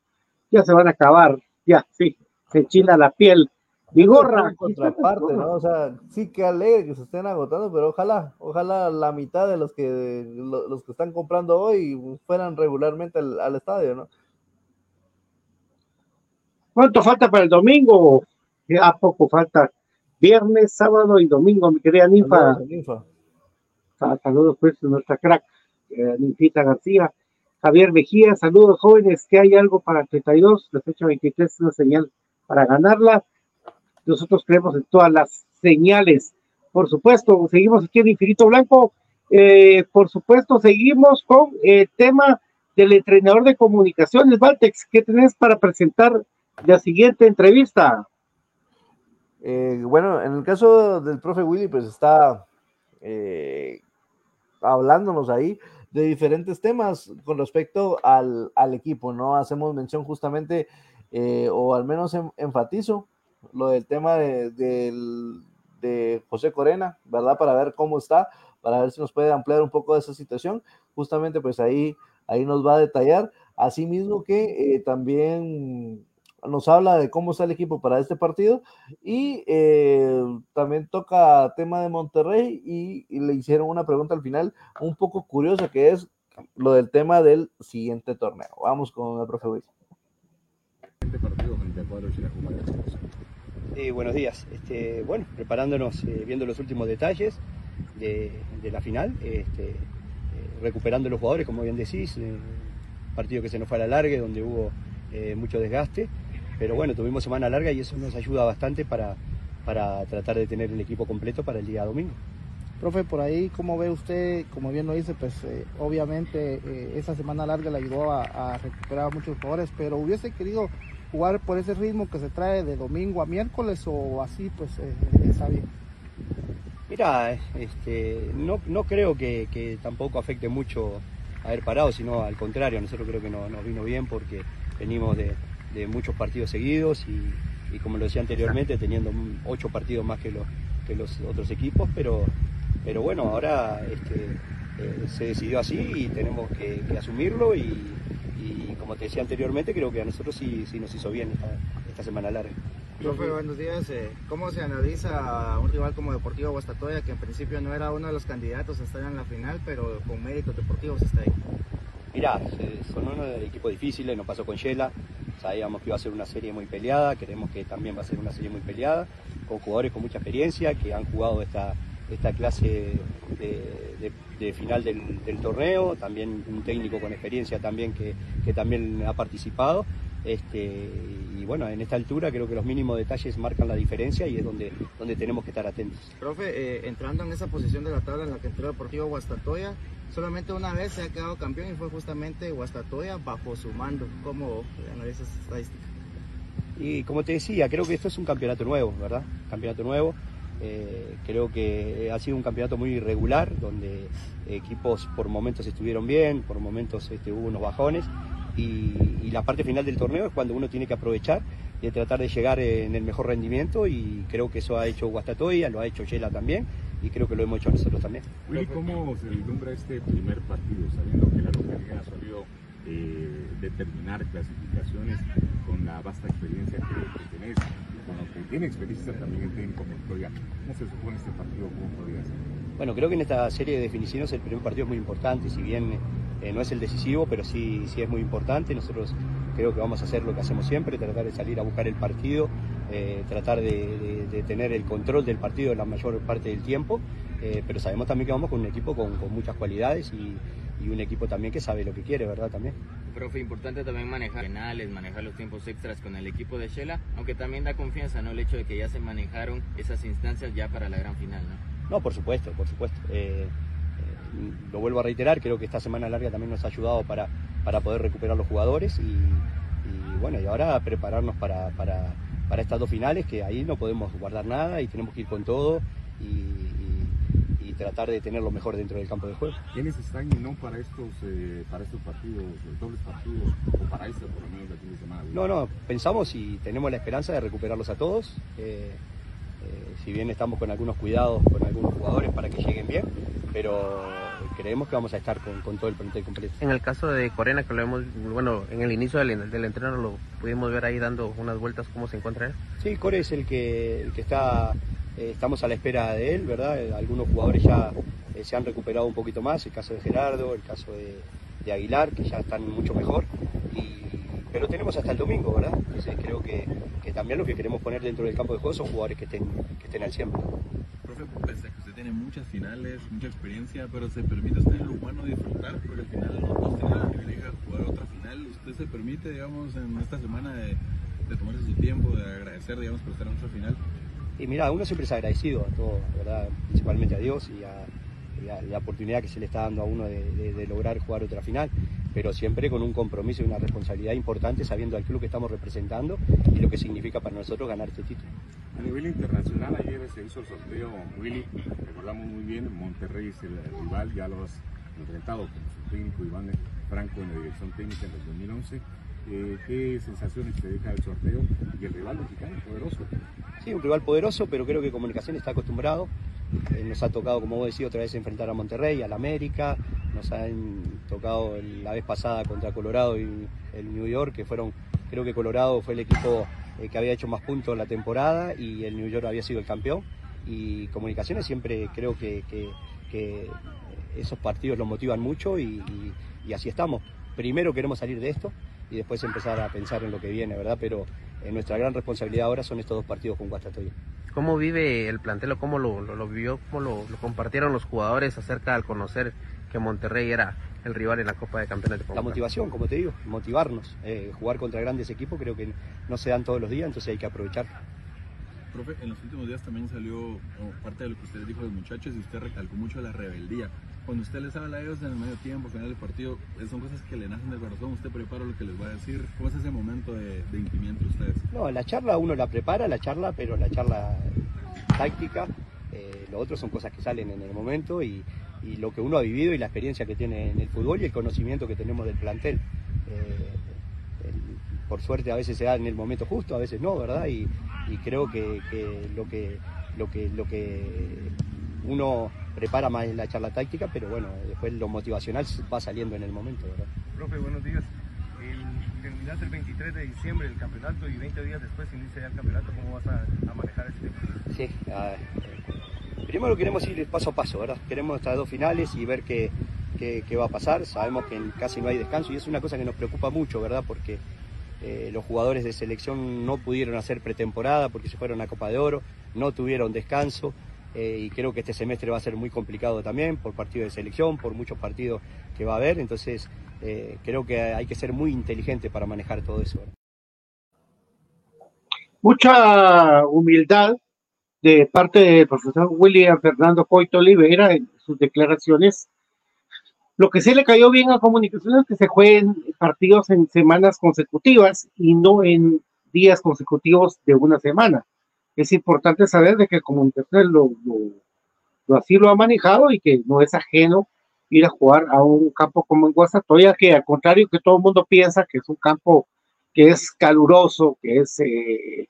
Ya se van a acabar. Ya, sí, se china la piel. Mi gorra. Contraparte, ¿no? O sea, sí que alegre que se estén agotando, pero ojalá, ojalá la mitad de los que los que están comprando hoy fueran regularmente al, estadio, ¿no? ¿Cuánto falta para el domingo? Ya poco falta. Viernes, sábado y domingo, mi querida Ninfa. Saludos, pues, nuestra crack, eh, Ninfita García. Javier Mejía, saludos jóvenes, que hay algo para 32, la fecha 23 es una señal para ganarla. Nosotros creemos en todas las señales. Por supuesto, seguimos aquí en Infinito Blanco. Eh, por supuesto, seguimos con el tema del entrenador de comunicaciones, Valtex. ¿Qué tenés para presentar la siguiente entrevista? Eh, bueno, en el caso del profe Willy, pues está eh, hablándonos ahí de diferentes temas con respecto al, equipo, ¿no? Hacemos mención justamente, o al menos enfatizo, lo del tema de, de, José Corena, ¿verdad? Para ver cómo está, para ver si nos puede ampliar un poco de esa situación. Justamente, pues ahí, ahí nos va a detallar. Asimismo que eh, también nos habla de cómo está el equipo para este partido y eh, también toca tema de Monterrey y, le hicieron una pregunta al final un poco curiosa que es lo del tema del siguiente torneo. Vamos con el profe Luis. Eh, buenos días. Este, bueno, preparándonos, eh, viendo los últimos detalles de, la final, este, eh, recuperando los jugadores, como bien decís, partido que se nos fue a la larga, donde hubo mucho desgaste, pero bueno, tuvimos semana larga y eso nos ayuda bastante para, para tratar de tener el equipo completo para el día domingo. Profe, por ahí, como ve usted, como bien lo dice, pues obviamente esa semana larga le ayudó a, a, recuperar a muchos jugadores, pero hubiese querido jugar por ese ritmo que se trae de domingo a miércoles o así, pues eh, está bien. Mira, este, no, no creo que, tampoco afecte mucho haber parado, sino al contrario, nosotros creo que nos vino bien porque venimos de, muchos partidos seguidos y, como lo decía anteriormente, teniendo ocho partidos más que los, que los otros equipos, pero, pero bueno, ahora este, eh, se decidió así y tenemos que asumirlo y, y como te decía anteriormente, creo que a nosotros sí, sí nos hizo bien esta, semana larga. Profe, buenos días. Eh, ¿Cómo se analiza a un rival como Deportivo Guastatoya, que en principio no era uno de los candidatos a estar en la final, pero con méritos deportivos está ahí? Mirá, son uno de equipos difíciles, nos pasó con Shela, sabíamos que iba a ser una serie muy peleada, creemos que también va a ser una serie muy peleada, con jugadores con mucha experiencia, que han jugado esta, esta clase de, final del, torneo, también un técnico con experiencia también que, también ha participado. Este, y bueno, en esta altura creo que los mínimos detalles marcan la diferencia y es donde, donde tenemos que estar atentos. Profe, eh, entrando en esa posición de la tabla en la que entró Deportivo Guastatoya, solamente una vez se ha quedado campeón y fue justamente Guastatoya bajo su mando. ¿Cómo analizas esa estadística? Y como te decía, creo que esto es un campeonato nuevo, ¿verdad? Campeonato nuevo. Eh, creo que ha sido un campeonato muy irregular, donde equipos por momentos estuvieron bien, por momentos este, hubo unos bajones, y, la parte final del torneo es cuando uno tiene que aprovechar y tratar de llegar en el mejor rendimiento, y creo que eso ha hecho Guastatoya, lo ha hecho Yela también, y creo que lo hemos hecho nosotros también. ¿cómo se vislumbra este primer partido, sabiendo que la localidad solido eh, determinar clasificaciones con la vasta experiencia que, que tenés? tiene experiencia también el técnico Montoya. ¿Cómo se supone este partido? ¿Cómo podría ser? Bueno, creo que en esta serie de definiciones el primer partido es muy importante, si bien eh, no es el decisivo, pero sí, sí es muy importante. Nosotros creo que vamos a hacer lo que hacemos siempre, tratar de salir a buscar el partido, eh, tratar de, tener el control del partido la mayor parte del tiempo, eh, pero sabemos también que vamos con un equipo con, con muchas cualidades y, y un equipo también que sabe lo que quiere, ¿verdad? También. Profe, importante también manejar penales, manejar los tiempos extras con el equipo de Shela, aunque también da confianza, ¿no? El hecho de que ya se manejaron esas instancias ya para la gran final, ¿no? No, por supuesto, por supuesto. Eh, eh, lo vuelvo a reiterar, creo que esta semana larga también nos ha ayudado para, para poder recuperar los jugadores y, y bueno, y ahora prepararnos para, para, para estas dos finales, que ahí no podemos guardar nada y tenemos que ir con todo y, tratar de tener lo mejor dentro del campo de juego. ¿Quiénes están y no para estos, eh, para estos partidos, dobles partidos, o para este por lo menos de fin de semana? No, no, pensamos y tenemos la esperanza de recuperarlos a todos. Eh, eh, si bien estamos con algunos cuidados con algunos jugadores para que lleguen bien, pero creemos que vamos a estar con, todo el plantel completo. En el caso de Corena, que lo vemos, bueno, en el inicio del, del entreno lo pudimos ver ahí dando unas vueltas, ¿cómo se encuentra él? Sí, Core es el que, el que está eh, estamos a la espera de él, ¿verdad? Eh, algunos jugadores ya eh, se han recuperado un poquito más, el caso de Gerardo, el caso de, Aguilar, que ya están mucho mejor. pero tenemos hasta el domingo, ¿verdad? Entonces creo que, también lo que queremos poner dentro del campo de juego son jugadores que estén, que estén al 100. Profe, que usted tiene muchas finales, mucha experiencia, pero se permite usted lo humano disfrutar, porque al final no todos tienen la privilegio de jugar otra final. ¿Usted se permite, digamos, en esta semana de, de tomarse su tiempo, de agradecer, digamos, por estar en otra final? Y mira, uno siempre es agradecido a todo, ¿verdad? principalmente a Dios y a, la oportunidad que se le está dando a uno de, lograr jugar otra final, pero siempre con un compromiso y una responsabilidad importante, sabiendo al club que estamos representando y lo que significa para nosotros ganar este título. A nivel internacional, ayer se hizo el sorteo, Willy, recordamos muy bien, Monterrey es el rival, ya lo has enfrentado con su técnico Iván Franco en la dirección técnica en el 2011 eh, ¿Qué sensaciones te deja el sorteo y el rival mexicano poderoso? Sí, un rival poderoso, pero creo que Comunicación está acostumbrado. Eh, nos ha tocado, como vos decís, otra vez enfrentar a Monterrey, al América. Nos han tocado la vez pasada contra Colorado y el New York, que fueron, creo que Colorado fue el equipo eh, que había hecho más puntos la temporada y el New York había sido el campeón. Y Comunicaciones siempre creo que, esos partidos los motivan mucho y así estamos. Primero queremos salir de esto, y después empezar a pensar en lo que viene, ¿verdad? Pero eh, nuestra gran responsabilidad ahora son estos dos partidos con Guastatoya. ¿Cómo vive el plantel o cómo lo, lo, vivió, cómo lo, compartieron los jugadores acerca al conocer que Monterrey era el rival en la Copa de Campeones de La motivación, como te digo, motivarnos. Eh, jugar contra grandes equipos creo que no se dan todos los días, entonces hay que aprovechar. Profe, en los últimos días también salió parte de lo que usted dijo a los muchachos y usted recalcó mucho la rebeldía cuando usted les habla a ellos en el medio tiempo, al final del partido, son cosas que le nacen del corazón, usted prepara lo que les va a decir. ¿Cómo es ese momento de, de intimidad ustedes? No, la charla uno la prepara, la charla, pero la charla táctica, eh, lo otro son cosas que salen en el momento y, lo que uno ha vivido y la experiencia que tiene en el fútbol y el conocimiento que tenemos del plantel. Eh, por suerte a veces se da en el momento justo, a veces no, ¿verdad? Y, creo que, lo que lo que lo que uno prepara más la charla táctica, pero bueno, después lo motivacional va saliendo en el momento. ¿verdad? Profe, buenos días. El, terminaste el 23 de diciembre el campeonato y 20 días después inicia ya el campeonato, ¿cómo vas a, manejar este tema? Sí, a primero queremos ir paso a paso, ¿verdad? Queremos estas dos finales y ver qué, qué, va a pasar. Sabemos que casi no hay descanso y es una cosa que nos preocupa mucho, ¿verdad? Porque eh, los jugadores de selección no pudieron hacer pretemporada porque se fueron a Copa de Oro, no tuvieron descanso. Eh, y creo que este semestre va a ser muy complicado también por partido de selección, por muchos partidos que va a haber, entonces eh, creo que hay que ser muy inteligente para manejar todo eso. Mucha humildad de parte del profesor William Fernando Coito Oliveira en sus declaraciones. Lo que sí le cayó bien a Comunicaciones es que se jueguen partidos en semanas consecutivas y no en días consecutivos de una semana. Es importante saber de que como lo, lo, así lo ha manejado y que no es ajeno ir a jugar a un campo como en Guastatoya, que al contrario que todo el mundo piensa que es un campo que es caluroso, que es eh,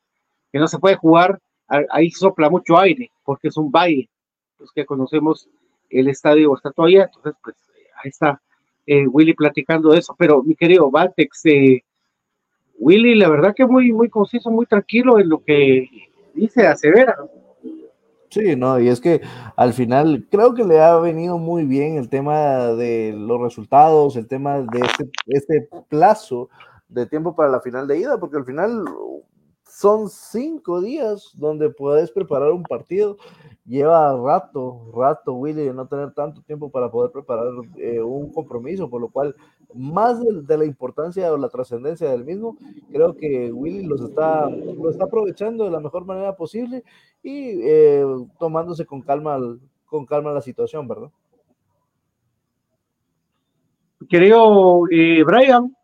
que no se puede jugar, ahí sopla mucho aire, porque es un valle, los que conocemos el estadio Guastatoya, entonces pues ahí está eh, Willy platicando de eso, pero mi querido Valtex, eh, Willy, la verdad que muy, muy conciso, muy tranquilo en lo que dice asevera. Sí, no, y es que al final creo que le ha venido muy bien el tema de los resultados, el tema de este, este plazo de tiempo para la final de ida, porque al final son cinco días donde puedes preparar un partido lleva rato, rato, Willy, de no tener tanto tiempo para poder preparar eh, un compromiso, por lo cual, más de, la importancia o la trascendencia del mismo, creo que Willy los está, lo está aprovechando de la mejor manera posible y eh, tomándose con calma, con calma la situación, ¿verdad? Querido eh, Brian.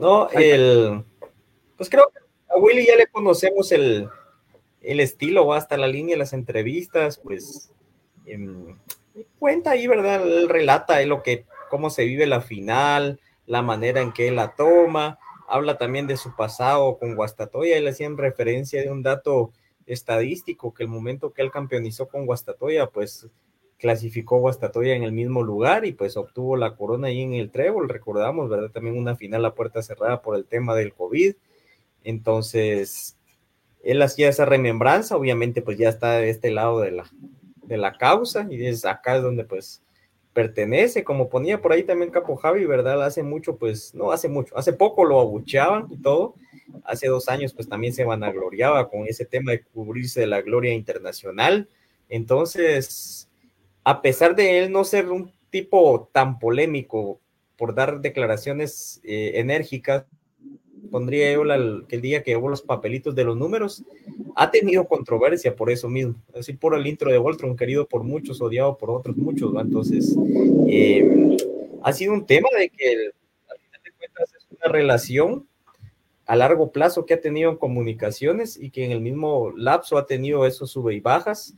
No, el, pues creo que a Willy ya le conocemos el, el estilo, hasta la línea de las entrevistas, pues em, cuenta ahí, ¿verdad? Él relata lo que, cómo se vive la final, la manera en que él la toma, habla también de su pasado con Guastatoya, él hacía en referencia de un dato estadístico, que el momento que él campeonizó con Guastatoya, pues clasificó Guastatoya en el mismo lugar y pues obtuvo la corona ahí en el trébol, recordamos, ¿verdad? También una final a puerta cerrada por el tema del COVID. Entonces, él hacía esa remembranza, obviamente pues ya está de este lado de la, de la causa y es acá es donde pues pertenece, como ponía por ahí también Capo Javi, ¿verdad? Hace mucho, pues, no hace mucho, hace poco lo abucheaban y todo, hace dos años pues también se vanagloriaba con ese tema de cubrirse de la gloria internacional, entonces, a pesar de él no ser un tipo tan polémico por dar declaraciones eh, enérgicas, pondría yo que el día que llevó los papelitos de los números, ha tenido controversia por eso mismo. Así por el intro de Voltron, querido por muchos, odiado por otros muchos. Entonces, eh, ha sido un tema de que, al final de cuentas, es una relación a largo plazo que ha tenido en comunicaciones y que en el mismo lapso ha tenido esos sube y bajas.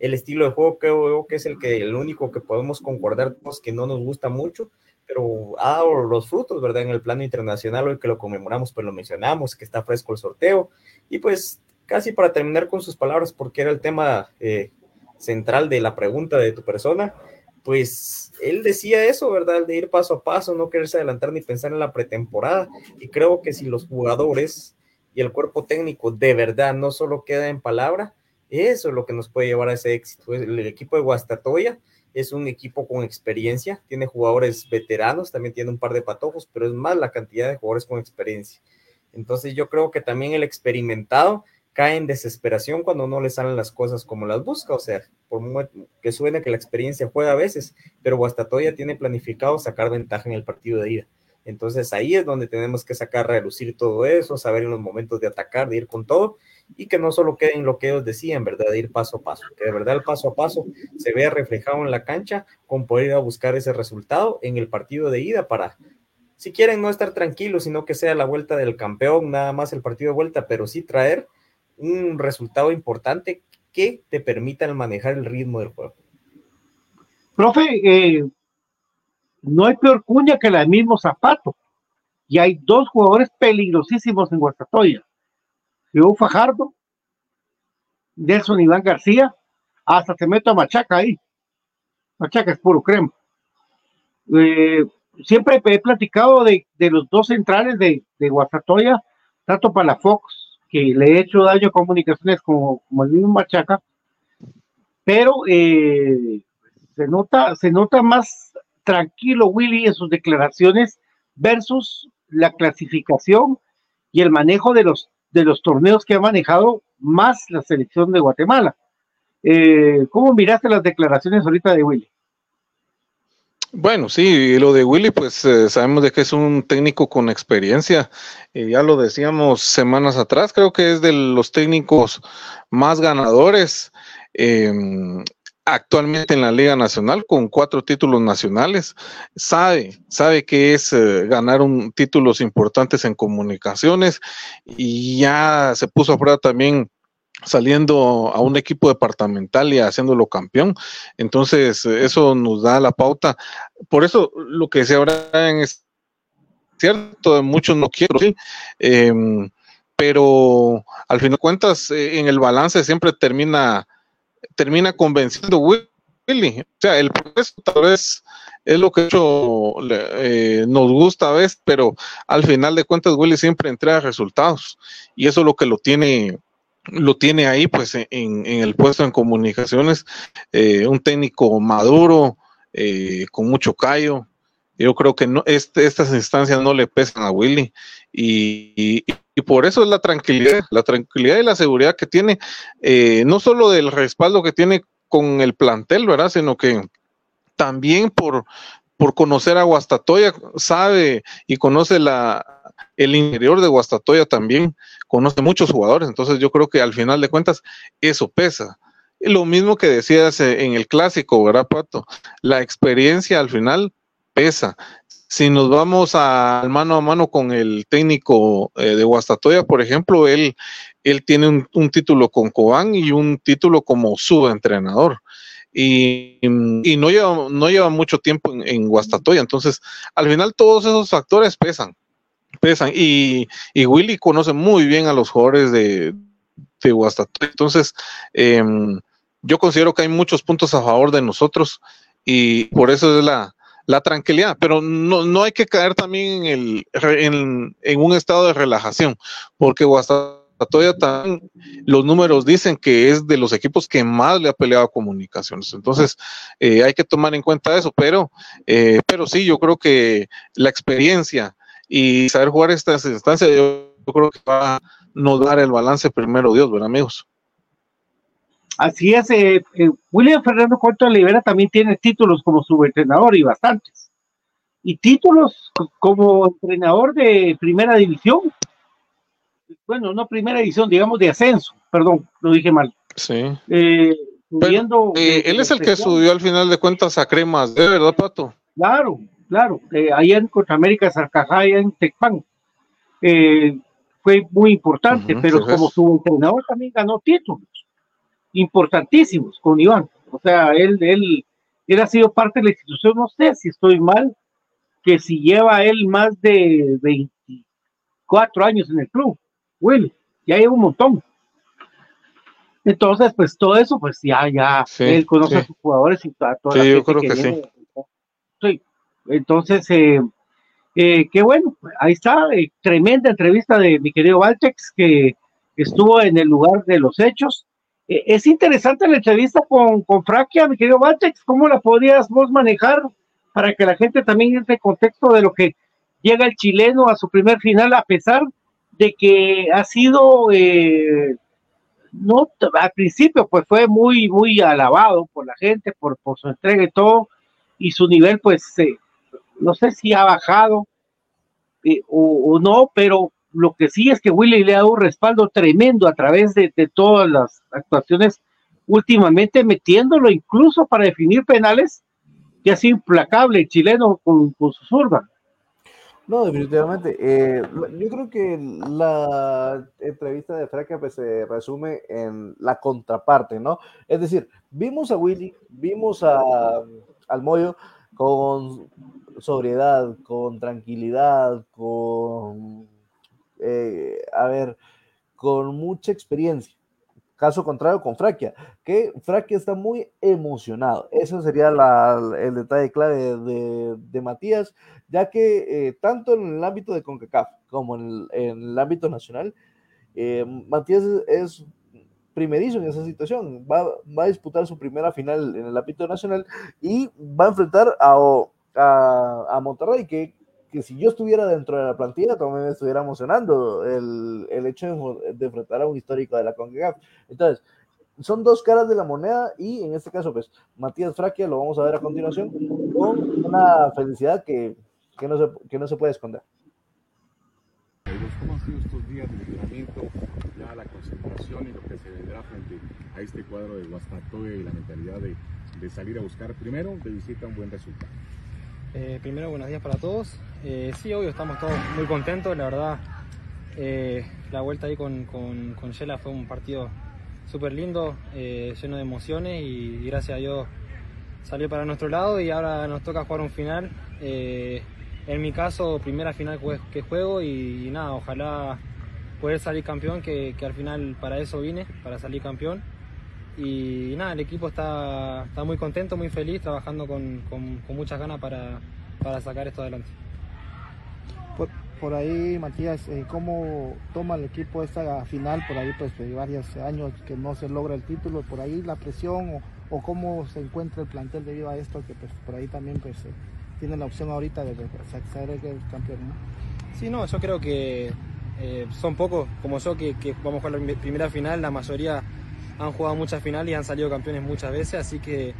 El estilo de juego creo que es el que el único que podemos concordar todos que no nos gusta mucho, pero ha dado los frutos, ¿verdad? En el plano internacional, hoy que lo conmemoramos, pues lo mencionamos, que está fresco el sorteo. Y pues casi para terminar con sus palabras, porque era el tema eh, central de la pregunta de tu persona, pues él decía eso, ¿verdad? De ir paso a paso, no quererse adelantar ni pensar en la pretemporada. Y creo que si los jugadores y el cuerpo técnico de verdad no solo queda en palabra, eso es lo que nos puede llevar a ese éxito. El equipo de Guastatoya es un equipo con experiencia, tiene jugadores veteranos, también tiene un par de patojos, pero es más la cantidad de jugadores con experiencia. Entonces yo creo que también el experimentado cae en desesperación cuando no le salen las cosas como las busca, o sea, por que suene que la experiencia juega a veces, pero Guastatoya tiene planificado sacar ventaja en el partido de ida. Entonces ahí es donde tenemos que sacar, relucir todo eso, saber en los momentos de atacar, de ir con todo y que no solo quede en lo que ellos decían, ¿verdad? De ir paso a paso, que de verdad el paso a paso se vea reflejado en la cancha con poder ir a buscar ese resultado en el partido de ida para, si quieren, no estar tranquilos, sino que sea la vuelta del campeón, nada más el partido de vuelta, pero sí traer un resultado importante que te permita manejar el ritmo del juego. Profe, eh, no hay peor cuña que la del mismo zapato. Y hay dos jugadores peligrosísimos en Guastatoya. Llegó Fajardo, Nelson Iván García, hasta se meto a Machaca ahí. Machaca es puro crema. Eh, siempre he platicado de, los dos centrales de, de Guastatoya, tanto para la Fox, que le he hecho daño a comunicaciones como, como el mismo Machaca, pero eh, se nota, se nota más tranquilo Willy en sus declaraciones versus la clasificación y el manejo de los de los torneos que ha manejado más la selección de Guatemala. Eh, ¿Cómo miraste las declaraciones ahorita de Willy? Bueno, sí, lo de Willy, pues eh, sabemos de que es un técnico con experiencia. Eh, ya lo decíamos semanas atrás, creo que es de los técnicos más ganadores. Actualmente en la Liga Nacional con cuatro títulos nacionales. Sabe, sabe que es eh, ganar un, títulos importantes en comunicaciones y ya se puso a prueba también saliendo a un equipo departamental y haciéndolo campeón. Entonces, eso nos da la pauta. Por eso lo que decía ahora es cierto, muchos no quiero, ¿sí? Em, pero al fin de cuentas, eh, en el balance siempre termina termina convenciendo Willy. O sea, el proceso tal vez es lo que hecho, eh, nos gusta a veces, pero al final de cuentas Willy siempre entrega resultados y eso es lo que lo tiene lo tiene ahí pues en, el puesto en comunicaciones, eh, un técnico maduro, eh, con mucho callo. Yo creo que no, este, estas instancias no le pesan a Willy y, y por eso es la tranquilidad, la tranquilidad y la seguridad que tiene, eh, no solo del respaldo que tiene con el plantel, ¿verdad? Sino que también por, por conocer a Guastatoya, sabe y conoce la, el interior de Guastatoya también, conoce muchos jugadores, entonces yo creo que al final de cuentas eso pesa. Lo mismo que decías eh, en el clásico, ¿verdad, Pato? La experiencia al final pesa si nos vamos al mano a mano con el técnico eh, de Guastatoya, por ejemplo, él, él tiene un, título con Cobán y un título como subentrenador. Y, y no, lleva, no lleva mucho tiempo en, Guastatoya. Entonces, al final todos esos factores pesan. Pesan. Y, y Willy conoce muy bien a los jugadores de, de Guastatoya. Entonces, em, yo considero que hay muchos puntos a favor de nosotros y por eso es la, la tranquilidad, pero no, no hay que caer también en, el, en, en un estado de relajación, porque Guastatoya también los números dicen que es de los equipos que más le ha peleado a comunicaciones. Entonces, eh, hay que tomar en cuenta eso, pero, eh, pero sí, yo creo que la experiencia y saber jugar estas instancias, yo, creo que va a nos dar el balance primero Dios, ¿verdad, amigos? Así es, eh, eh, William Fernando Corto Olivera también tiene títulos como subentrenador y bastantes. Y títulos como entrenador de primera división. Bueno, no primera división, digamos de ascenso, perdón, lo dije mal. Sí. Eh, él es el que subió al final de cuentas a Cremas, ¿de verdad, Pato? Claro, claro. allá en Contra América, Sarcajá, en Tecpan. fue muy importante, pero como subentrenador también ganó títulos importantísimos con Iván. O sea, él, él, él ha sido parte de la institución, no sé si estoy mal, que si lleva él más de 24 años en el club, Will, ya lleva un montón. Entonces, pues todo eso, pues ya, ya, él conoce a sus jugadores y toda, toda sí, yo creo que, sí. sí. Entonces, eh, eh, qué bueno, ahí está, eh, tremenda entrevista de mi querido Valtex, que estuvo en el lugar de los hechos, eh, es interesante la entrevista con, con mi querido Valtex, ¿cómo la podrías vos manejar para que la gente también entre en contexto de lo que llega el chileno a su primer final, a pesar de que ha sido, eh, no, al principio pues fue muy, muy alabado por la gente, por, por su entrega y todo, y su nivel pues, eh, no sé si ha bajado o, o, no, pero lo que sí es que Willy le ha dado un respaldo tremendo a través de, todas las actuaciones últimamente, metiéndolo incluso para definir penales, que ha implacable el chileno con, su zurda. No, definitivamente. Eh, yo creo que la entrevista de Fraca pues, se resume en la contraparte, ¿no? Es decir, vimos a Willy, vimos a, al Moyo con sobriedad, con tranquilidad, con eh, a ver, con mucha experiencia. Caso contrario con Fraquia, que Fraquia está muy emocionado. Ese sería el detalle clave de, Matías, ya que eh, tanto en el ámbito de CONCACAF como en el, ámbito nacional, eh, Matías es, primerizo en esa situación. Va, a disputar su primera final en el ámbito nacional y va a enfrentar a, a, a Monterrey, que que si yo estuviera dentro de la plantilla también me estuviera emocionando el, el hecho de, enfrentar a un histórico de la CONCACAF. Entonces, son dos caras de la moneda y en este caso, pues, Matías Fraquia lo vamos a ver a continuación con una felicidad que, que, no, se, que no se puede esconder. ¿Cómo han sido estos días de entrenamiento, ya la concentración y lo que se vendrá frente a este cuadro de Guastatoya y la mentalidad de, de salir a buscar primero de visita un buen resultado? Eh, primero, buenos días para todos. Eh, sí, obvio, estamos todos muy contentos. La verdad, eh, la vuelta ahí con, con, con Shela fue un partido súper lindo, lleno de emociones y, gracias a Dios salió para nuestro lado y ahora nos toca jugar un final. en mi caso, primera final que juego y, nada, ojalá poder salir campeón, que al final para eso vine, para salir campeón y nada, el equipo está, está muy contento, muy feliz, trabajando con, con, muchas ganas para, para, sacar esto adelante. Por, ahí, Matías, eh, ¿cómo toma el equipo esta final? Por ahí, pues, varios años que no se logra el título, por ahí la presión o, o cómo se encuentra el plantel debido a esto, que pues, por ahí también pues, eh, tiene la opción ahorita de, ser el campeón. Sí, no, yo creo que eh, son pocos como yo que, que vamos a jugar la primera final, la mayoría han jugado muchas finales y han salido campeones muchas veces, así que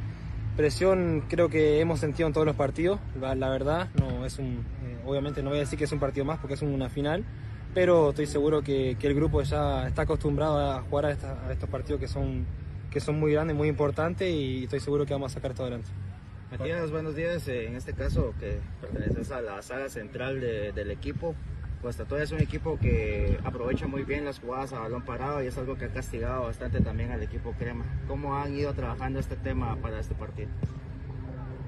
presión creo que hemos sentido en todos los partidos, la, verdad, no es un, eh, obviamente no voy a decir que es un partido más porque es una final, pero estoy seguro que, el grupo ya está acostumbrado a jugar a, estos partidos que son, que son muy grandes, muy importantes y estoy seguro que vamos a sacar esto adelante. Matías, buenos días. Eh, en este caso, que perteneces a la sala central de, del equipo, Guastatoya es un equipo que aprovecha muy bien las jugadas a balón parado y es algo que ha castigado bastante también al equipo Crema. ¿Cómo han ido trabajando este tema para este partido?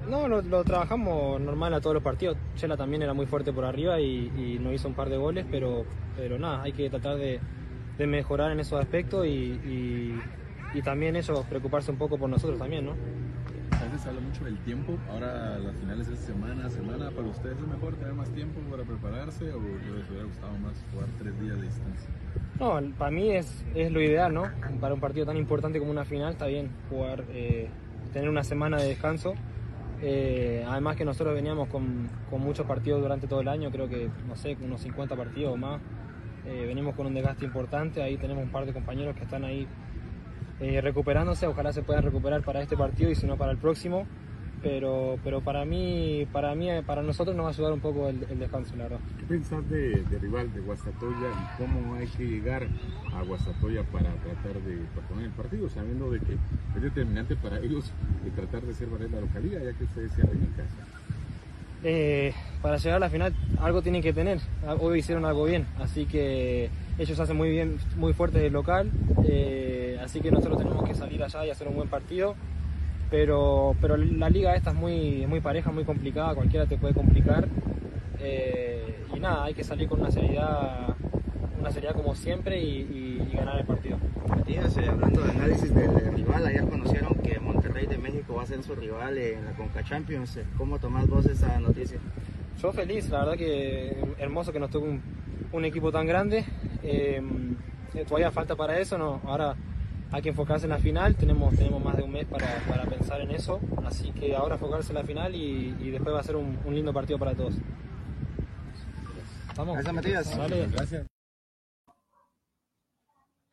No, lo, trabajamos normal a todos los partidos. Chela también era muy fuerte por arriba y, y nos hizo un par de goles, pero, pero nada, hay que tratar de, mejorar en esos aspectos y, y, también eso, preocuparse un poco por nosotros también, ¿no? A veces se habla mucho del tiempo, ahora las finales es semana a semana, ¿para ustedes es mejor tener más tiempo para prepararse o les hubiera gustado más jugar tres días de distancia? No, para mí es, es lo ideal, ¿no? Para un partido tan importante como una final está bien jugar, eh, tener una semana de descanso. Eh, además que nosotros veníamos con, con, muchos partidos durante todo el año, creo que, no sé, unos 50 partidos o más. Eh, venimos con un desgaste importante, ahí tenemos un par de compañeros que están ahí eh, recuperándose, ojalá se puedan recuperar para este partido y si no para el próximo. Pero, pero para mí, para mí, para nosotros nos va a ayudar un poco el, el descanso, la verdad. ¿Qué pensás de, de, rival de Guastatoya y cómo hay que llegar a Guastatoya para tratar de proponer el partido, sabiendo de que es determinante para ellos de tratar de ser valer la localidad, ya que ustedes cierran en casa? Eh, para llegar a la final algo tienen que tener. Hoy hicieron algo bien, así que ellos hacen muy bien, muy fuerte el local, eh, así que nosotros tenemos que salir allá y hacer un buen partido. Pero, pero la liga esta es muy, muy pareja, muy complicada, cualquiera te puede complicar. Eh, y nada, hay que salir con una seriedad, una seriedad como siempre y, y, y ganar el partido. Matías, eh, hablando de análisis del, del rival, ayer conocieron que Monterrey de México va a ser su rival en la Conca Champions. ¿Cómo tomás vos esa noticia? Yo feliz, la verdad que hermoso que nos toque un, un equipo tan grande. Eh, todavía falta para eso, no, ahora hay que enfocarse en la final, tenemos, tenemos más de un mes para, para pensar en eso, así que ahora enfocarse en la final y, y después va a ser un, un, lindo partido para todos. Vamos. Gracias, Matías. Vale. Gracias.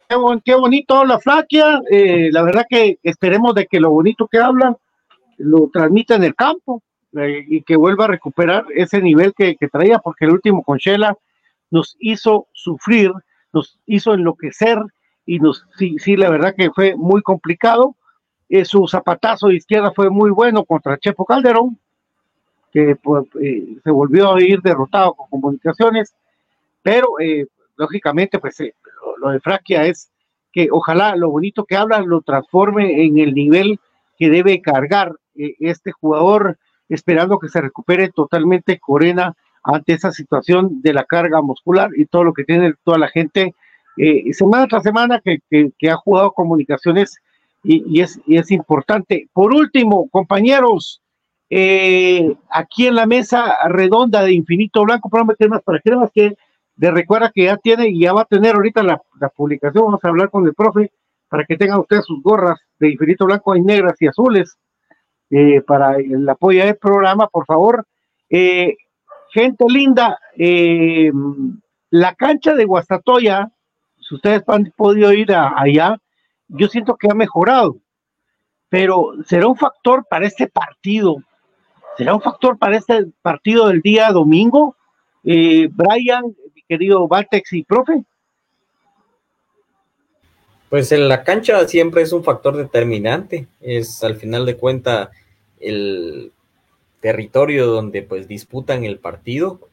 Qué, bon, qué, bonito la flaquia, eh, la verdad que esperemos de que lo bonito que hablan lo transmita en el campo eh, y que vuelva a recuperar ese nivel que, que traía, porque el último con Shela nos hizo sufrir, nos hizo enloquecer, y nos, sí, sí, la verdad que fue muy complicado. Eh, su zapatazo de izquierda fue muy bueno contra Chepo Calderón, que pues, eh, se volvió a ir derrotado con comunicaciones, pero eh, lógicamente, pues lo, lo, de Fraquia es que ojalá lo bonito que habla lo transforme en el nivel que debe cargar este jugador, esperando que se recupere totalmente Corena ante esa situación de la carga muscular y todo lo que tiene toda la gente eh, semana tras semana que, ha jugado comunicaciones y, y, es, y, importante. Por último, compañeros, eh, aquí en la mesa redonda de Infinito Blanco, programa para cremas que de recuerda que ya tiene y ya va a tener ahorita la, publicación, vamos a hablar con el profe para que tengan ustedes sus gorras de Infinito Blanco, hay negras y azules, eh, para el apoyo del programa, por favor. Gente linda, la cancha de Guastatoya, ustedes han podido ir allá, yo siento que ha mejorado, pero será un factor para este partido, será un factor para este partido del día domingo. Eh, Brian, mi querido Valtex y profe. Pues en la cancha siempre es un factor determinante, es al final de cuenta el territorio donde pues disputan el partido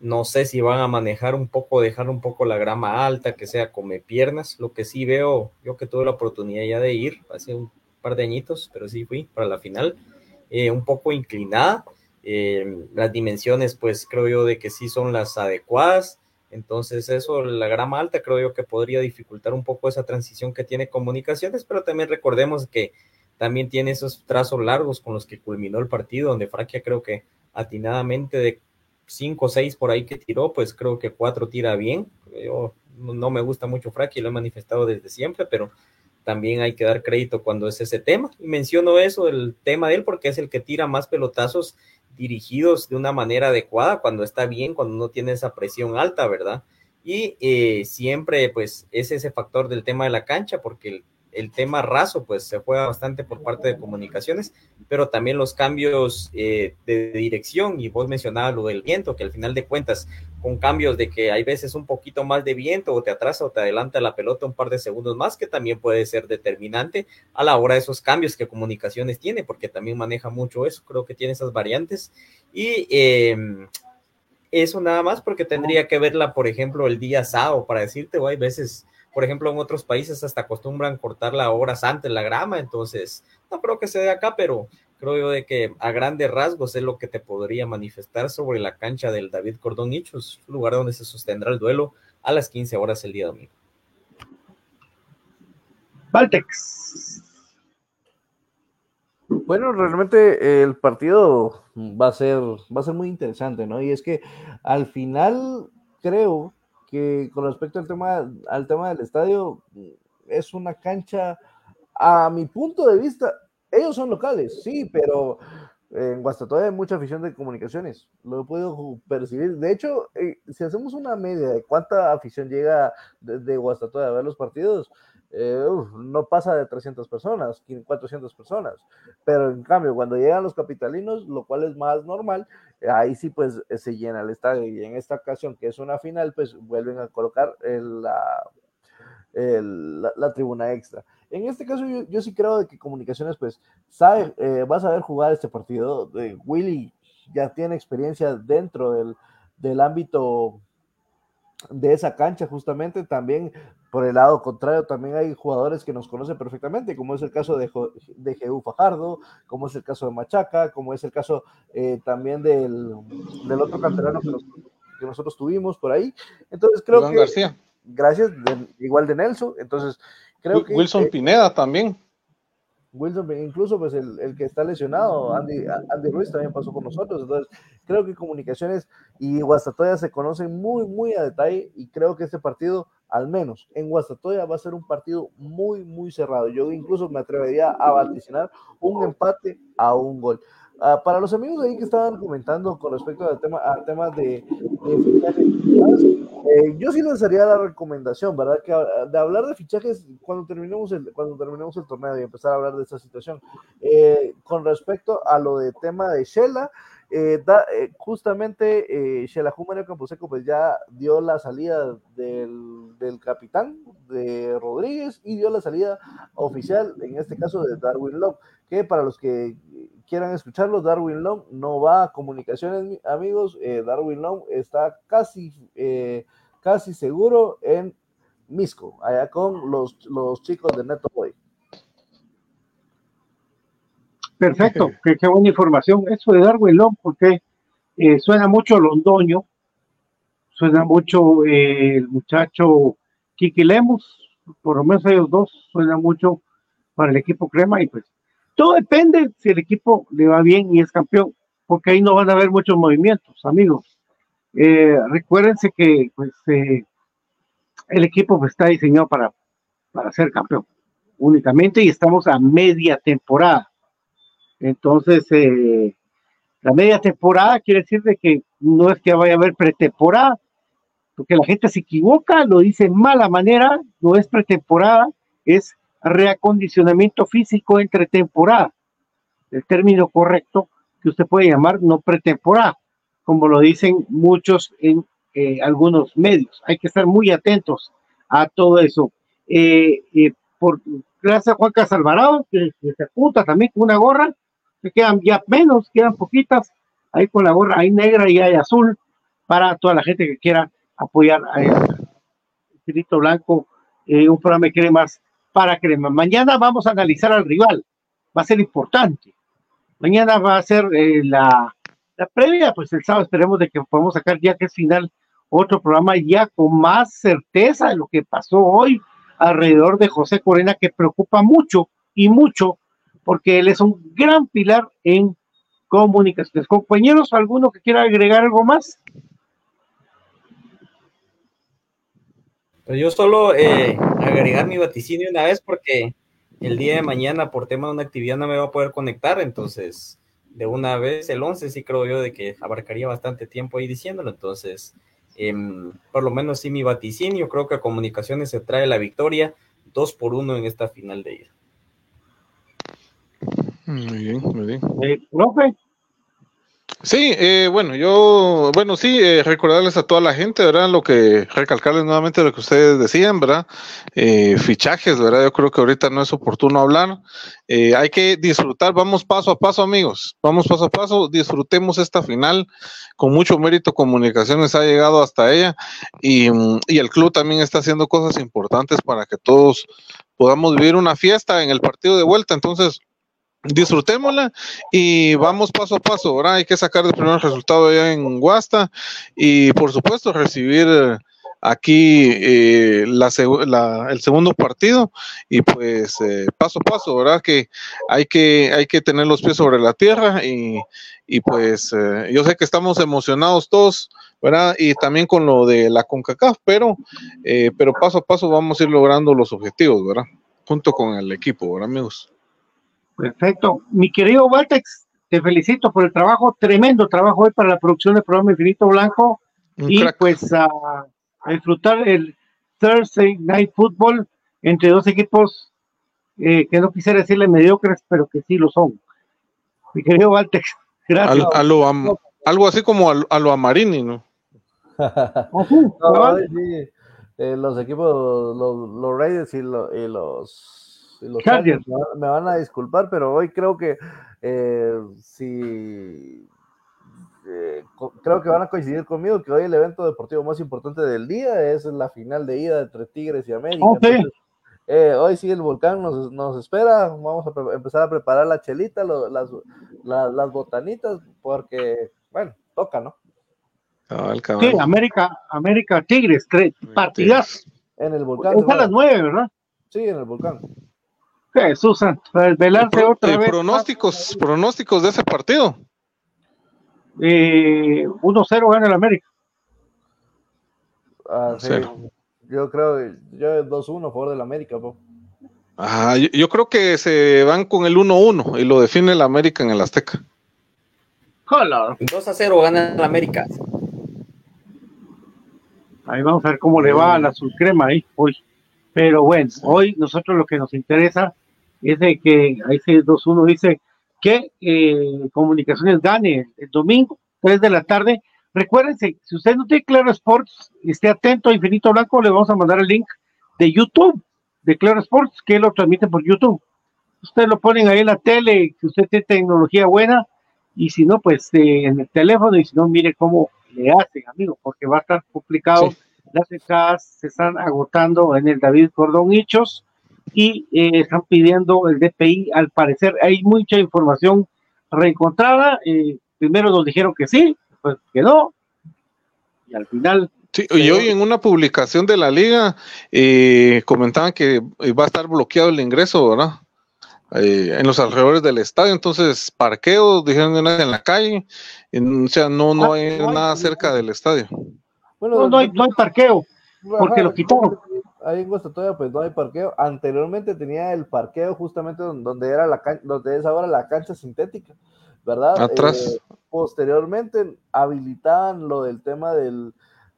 no sé si van a manejar un poco, dejar un poco la grama alta, que sea come piernas. Lo que sí veo, yo que tuve la oportunidad ya de ir hace un par de añitos, pero sí fui para la final, eh, un poco inclinada. Eh, las dimensiones, pues creo yo de que sí son las adecuadas. Entonces eso, la grama alta, creo yo que podría dificultar un poco esa transición que tiene comunicaciones, pero también recordemos que también tiene esos trazos largos con los que culminó el partido, donde Fraquia creo que atinadamente de cinco o seis por ahí que tiró, pues creo que cuatro tira bien. Yo no me gusta mucho Fraki, lo he manifestado desde siempre, pero también hay que dar crédito cuando es ese tema. Y menciono eso, el tema de él, porque es el que tira más pelotazos dirigidos de una manera adecuada, cuando está bien, cuando no tiene esa presión alta, ¿verdad? Y eh, siempre, pues, es ese factor del tema de la cancha, porque el, el tema raso, pues se juega bastante por parte de comunicaciones, pero también los cambios eh, de dirección, y vos mencionabas lo del viento, que al final de cuentas, con cambios de que hay veces un poquito más de viento, o te atrasa o te adelanta la pelota un par de segundos más, que también puede ser determinante a la hora de esos cambios que comunicaciones tiene, porque también maneja mucho eso, creo que tiene esas variantes. Y eh, eso nada más porque tendría que verla, por ejemplo, el día sábado para decirte, o hay veces, por ejemplo, en otros países hasta acostumbran cortarla horas antes la grama, entonces no creo que se dé acá, pero creo yo de que a grandes rasgos es lo que te podría manifestar sobre la cancha del David Cordón Nichos, lugar donde se sostendrá el duelo a las 15 horas el día domingo. Valtex. Bueno, realmente el partido va a ser, va a ser muy interesante, ¿no? Y es que al final creo que con respecto al tema, al tema del estadio, es una cancha, a mi punto de vista, ellos son locales, sí, pero en Guastatoya hay mucha afición de comunicaciones, lo podido percibir. De hecho, eh, si hacemos una media de cuánta afición llega de, de Guastatoya a ver los partidos, eh, no pasa de 300 personas, 400 personas, pero en cambio cuando llegan los capitalinos, lo cual es más normal, ahí sí pues se llena el estadio y en esta ocasión que es una final, pues vuelven a colocar la, la, tribuna extra. En este caso yo, yo, sí creo de que Comunicaciones pues sabe, eh, va a saber jugar este partido, de Willy ya tiene experiencia dentro del, del ámbito de esa cancha justamente. También por el lado contrario también hay jugadores que nos conocen perfectamente como es el caso de, de Jehu Fajardo como es el caso de Machaca como es el caso eh, también del, del, otro canterano que, nos, que, nosotros tuvimos por ahí. Entonces creo que García. gracias de, igual de Nelson. Entonces creo que Wilson eh, Pineda también Wilson, incluso pues el, el, que está lesionado, Andy, Andy Ruiz también pasó con nosotros, entonces creo que Comunicaciones y Guastatoya se conocen muy, muy a detalle y creo que este partido, al menos en Guastatoya, va a ser un partido muy, muy cerrado. Yo incluso me atrevería a vaticinar un empate a un gol. Uh, para los amigos ahí que estaban comentando con respecto al tema, al tema de, de fichajes, eh, yo sí les haría la recomendación, ¿verdad? Que de hablar de fichajes cuando terminemos el, cuando terminemos el torneo y empezar a hablar de esta situación. Eh, con respecto a lo de tema de Shela, eh, da, eh, justamente eh, Shela Jumano Camposeco pues ya dio la salida del, del, capitán de Rodríguez y dio la salida oficial, en este caso de Darwin Love, que para los que quieran escucharlo, Darwin Long no va a comunicaciones, amigos. Eh, Darwin Long está casi, eh, casi seguro en Misco, allá con los, los chicos de Neto Boy. Perfecto, qué, qué, buena información. Eso de Darwin Long, porque eh, suena mucho londoño, suena mucho eh, el muchacho Kiki Lemus, por lo menos ellos dos, suena mucho para el equipo Crema y pues todo depende si el equipo le va bien y es campeón, porque ahí no van a haber muchos movimientos, amigos. Eh, recuérdense que pues, eh, el equipo pues, está diseñado para, para ser campeón únicamente y estamos a media temporada. Entonces, eh, la media temporada quiere decir de que no es que vaya a haber pretemporada, porque la gente se equivoca, lo dice en mala manera, no es pretemporada, es reacondicionamiento físico entre temporada, el término correcto que usted puede llamar no pretemporada, como lo dicen muchos en eh, algunos medios. Hay que estar muy atentos a todo eso. Eh, eh, por gracias a Juan Casalvarado, que, que, se apunta también con una gorra, que quedan ya menos, quedan poquitas, ahí con la gorra, hay negra y hay azul, para toda la gente que quiera apoyar a Espíritu Blanco, un programa que más para Crema. Mañana vamos a analizar al rival, va a ser importante. Mañana va a ser eh, la, la, previa, pues el sábado esperemos de que podamos sacar ya que es final otro programa ya con más certeza de lo que pasó hoy alrededor de José Corena, que preocupa mucho y mucho, porque él es un gran pilar en comunicaciones. Compañeros, ¿alguno que quiera agregar algo más? Pues yo solo eh, agregar mi vaticinio una vez porque el día de mañana por tema de una actividad no me va a poder conectar, entonces de una vez el 11 sí creo yo de que abarcaría bastante tiempo ahí diciéndolo, entonces eh, por lo menos sí mi vaticinio, creo que a comunicaciones se trae la victoria, 2 por 1 en esta final de ida. Muy bien, muy bien. Eh, profe, Sí, eh, bueno, yo, bueno, sí, eh, recordarles a toda la gente, ¿verdad? Lo que, recalcarles nuevamente lo que ustedes decían, ¿verdad? Eh, fichajes, ¿verdad? Yo creo que ahorita no es oportuno hablar. Eh, hay que disfrutar, vamos paso a paso, amigos, vamos paso a paso, disfrutemos esta final. Con mucho mérito, Comunicaciones ha llegado hasta ella y, mm, y el club también está haciendo cosas importantes para que todos podamos vivir una fiesta en el partido de vuelta. Entonces, disfrutémosla y vamos paso a paso, ¿verdad? Hay que sacar el primer resultado allá en Guasta y por supuesto recibir eh, aquí eh, la- el segundo partido y pues eh, paso a paso, ¿verdad? Que hay que hay que tener los pies sobre la tierra y, y pues eh, yo sé que estamos emocionados todos, ¿verdad? Y también con lo de la CONCACAF, pero, eh, pero paso a paso vamos a ir logrando los objetivos, ¿verdad? Junto con el equipo, ¿verdad, amigos? Perfecto. Mi querido Valtex, te felicito por el trabajo, tremendo trabajo hoy para la producción del programa Infinito Blanco. Un y crack. pues a, a disfrutar el Thursday Night Football entre dos equipos eh, que no quisiera decirle mediocres, pero que sí lo son. Mi querido Valtex, gracias. Al- a lo am- algo así como al- a, lo Amarini, ¿no? Sí, eh, los equipos, los, los Raiders y, lo- y los, los Chargers. Chargers me, van- a disculpar, pero hoy creo que eh, si eh, creo que van a coincidir conmigo que hoy el evento deportivo más importante del día es la final de ida entre Tigres y América. Entonces, eh, hoy sí el volcán nos, nos espera, vamos a empezar a preparar la chelita, lo- las, la- las botanitas, porque, bueno, toca, ¿no? Sí. América, América Tigres, tres partidas. En el volcán. Es a las nueve, ¿verdad? Sí, en el volcán. Jesús desvelarse Pro- otra eh, vez. pronósticos, pronósticos de ese partido. Eh, 1-0 gana el América. Ah, sí. Yo creo que yo 2-1 a favor del América, po. Ah, yo, yo creo que se van con el 1-1 y lo define el América en el Azteca. 2 a 0 gana el América. Ahí vamos a ver cómo le va a la azul crema ahí hoy. Pero bueno, hoy nosotros lo que nos interesa de que ahí sí 2-1 dice que eh, Comunicaciones gane el domingo, 3 de la tarde. Recuérdense, si usted no tiene Claro Sports, esté atento a Infinito Blanco, le vamos a mandar el link de YouTube de Claro Sports, que lo transmite por YouTube. Ustedes lo ponen ahí en la tele, si usted tiene tecnología buena, y si no, pues eh, en el teléfono, y si no, mire cómo le hacen, amigo, porque va a estar complicado. Las entradas se están agotando en el David Cordón Hichos y eh, están pidiendo el DPI. Al parecer, hay mucha información reencontrada. eh, primero nos dijeron que sí, pues que no, y al final Sí, y hoy en una publicación de la liga eh, comentaban que eh, va a estar bloqueado el ingreso, ¿verdad? Eh, en los alrededores del estadio, entonces parqueos, dijeron en la calle, en- o sea, no, no hay nada cerca del estadio. Bueno, no, no hay, no hay parqueo, porque lo quitaron. Ahí en Guastatoya pues no hay parqueo. Anteriormente tenía el parqueo justamente don- donde era la can- donde es ahora la cancha sintética, ¿verdad? Atrás. Eh, posteriormente habilitaban lo del tema del,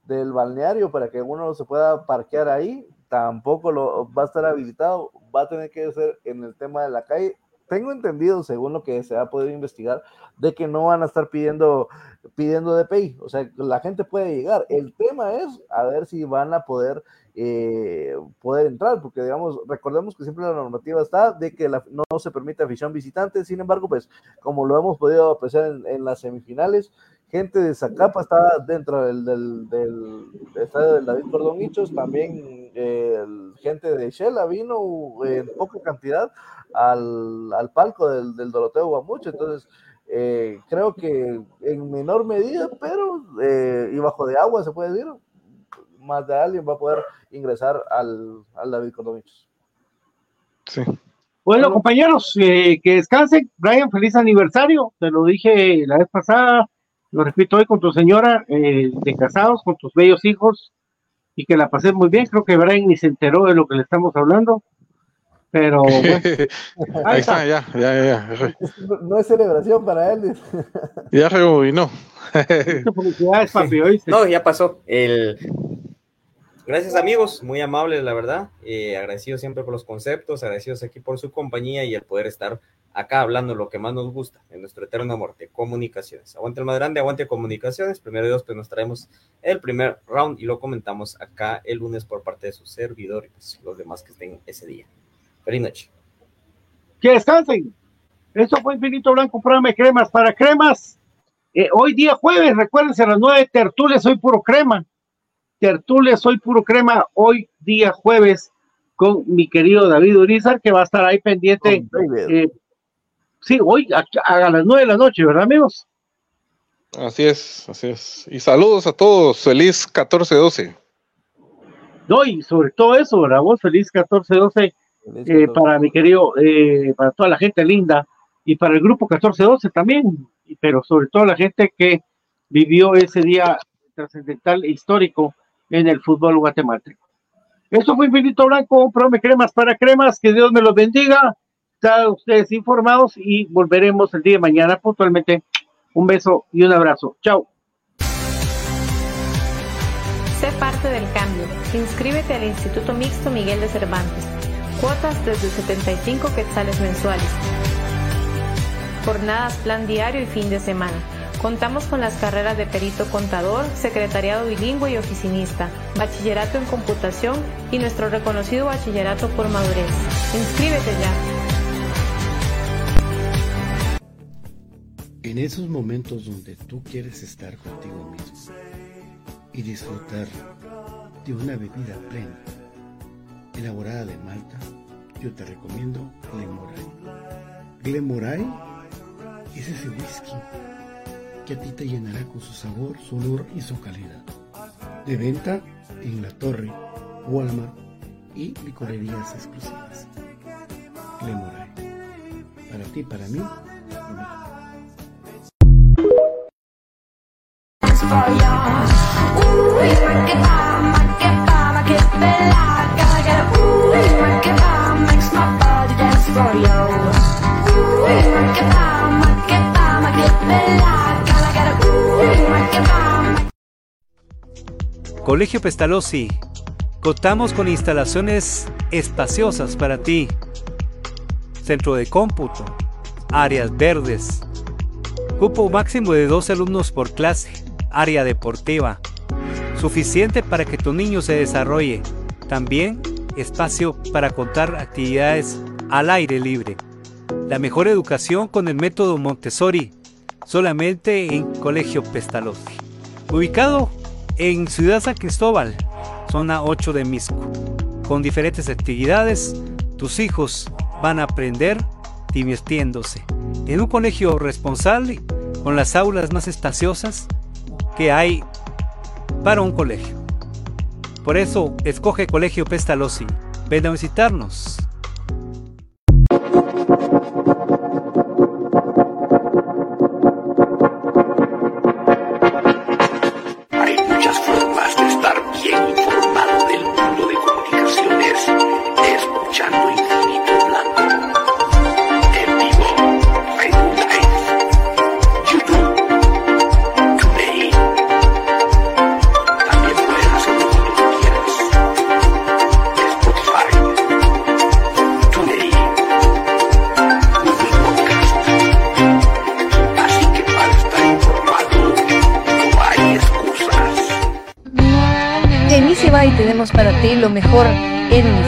del balneario para que uno se pueda parquear ahí. Tampoco lo va a estar habilitado, va a tener que ser en el tema de la calle. Tengo entendido, según lo que se ha podido investigar, de que no van a estar pidiendo pidiendo DPI, o sea, la gente puede llegar. El tema es a ver si van a poder eh, poder entrar, porque digamos, recordemos que siempre la normativa está de que la- no se permite afición visitante, sin embargo, pues como lo hemos podido apreciar en, las semifinales, gente de Zacapa estaba dentro del, del, estadio del David Cordón Hichos, también eh, gente de Shela vino en poca cantidad al, al palco del, del Doroteo Guamucho, entonces eh, creo que en menor medida, pero eh, y bajo de agua se puede decir, más de alguien va a poder ingresar al, al David Cordovichos. Sí. Bueno, compañeros, eh, que descansen. Brian, feliz aniversario. Te lo dije la vez pasada, lo repito hoy con tu señora eh, de casados, con tus bellos hijos, y que la pasé muy bien. Creo que Brian ni se enteró de lo que le estamos hablando. Pero bueno, Ahí está, ya, ya, ya, No es celebración para él. ya rebobinó. felicidades, papi. ¿oíste? No, ya pasó. El, Gracias amigos, muy amables la verdad, eh, agradecidos siempre por los conceptos, agradecidos aquí por su compañía y el poder estar acá hablando lo que más nos gusta, en nuestro eterno amor de comunicaciones. Aguante el más grande, aguante comunicaciones. Primero de dos, pues nos traemos el primer round y lo comentamos acá el lunes por parte de su servidor y pues los demás que estén ese día. Feliz noche. Que descansen. Esto fue Infinito Blanco, programa de cremas para cremas. Eh, hoy día jueves, recuérdense, a las nueve tertulias, soy puro crema. Tertulias, soy puro crema. Hoy día jueves con mi querido David Urizar, que va a estar ahí pendiente. Eh, sí, hoy a, a, las nueve de la noche, ¿verdad, amigos? Así es, así es. Y saludos a todos. Feliz 14-12. No, y sobre todo eso, ¿verdad? Vos, feliz 14-12 eh, para mi querido, eh, para toda la gente linda y para el grupo 1412 también, pero sobre todo la gente que vivió ese día trascendental e histórico en el fútbol guatemalteco. Eso fue Infinito Blanco, un programa de cremas para cremas, que Dios me los bendiga, están ustedes informados y volveremos el día de mañana puntualmente. Un beso y un abrazo. Chao. Sé parte del cambio. Inscríbete al Instituto Mixto Miguel de Cervantes. Cuotas desde 75 quetzales mensuales. Jornadas, plan diario y fin de semana. Contamos con las carreras de perito contador, secretariado bilingüe y oficinista, bachillerato en computación y nuestro reconocido bachillerato por madurez. Inscríbete ya. En esos momentos donde tú quieres estar contigo mismo y disfrutar de una bebida plena, elaborada de malta, yo te recomiendo Glenmoray. Glenmoray es ese whisky que a ti te llenará con su sabor, su olor y su calidad. De venta en La Torre, Walmart y licorerías exclusivas. Glenmoray. Para ti, para mí, Colegio Pestalozzi, contamos con instalaciones espaciosas para ti. Centro de cómputo, áreas verdes, cupo máximo de dos alumnos por clase, área deportiva, suficiente para que tu niño se desarrolle. También espacio para contar actividades al aire libre. La mejor educación con el método Montessori, solamente en Colegio Pestalozzi. Ubicado en Ciudad San Cristóbal, zona 8 de Misco. Con diferentes actividades, tus hijos van a aprender divirtiéndose. En un colegio responsable, con las aulas más espaciosas que hay para un colegio. Por eso, escoge Colegio Pestalozzi. Ven a visitarnos.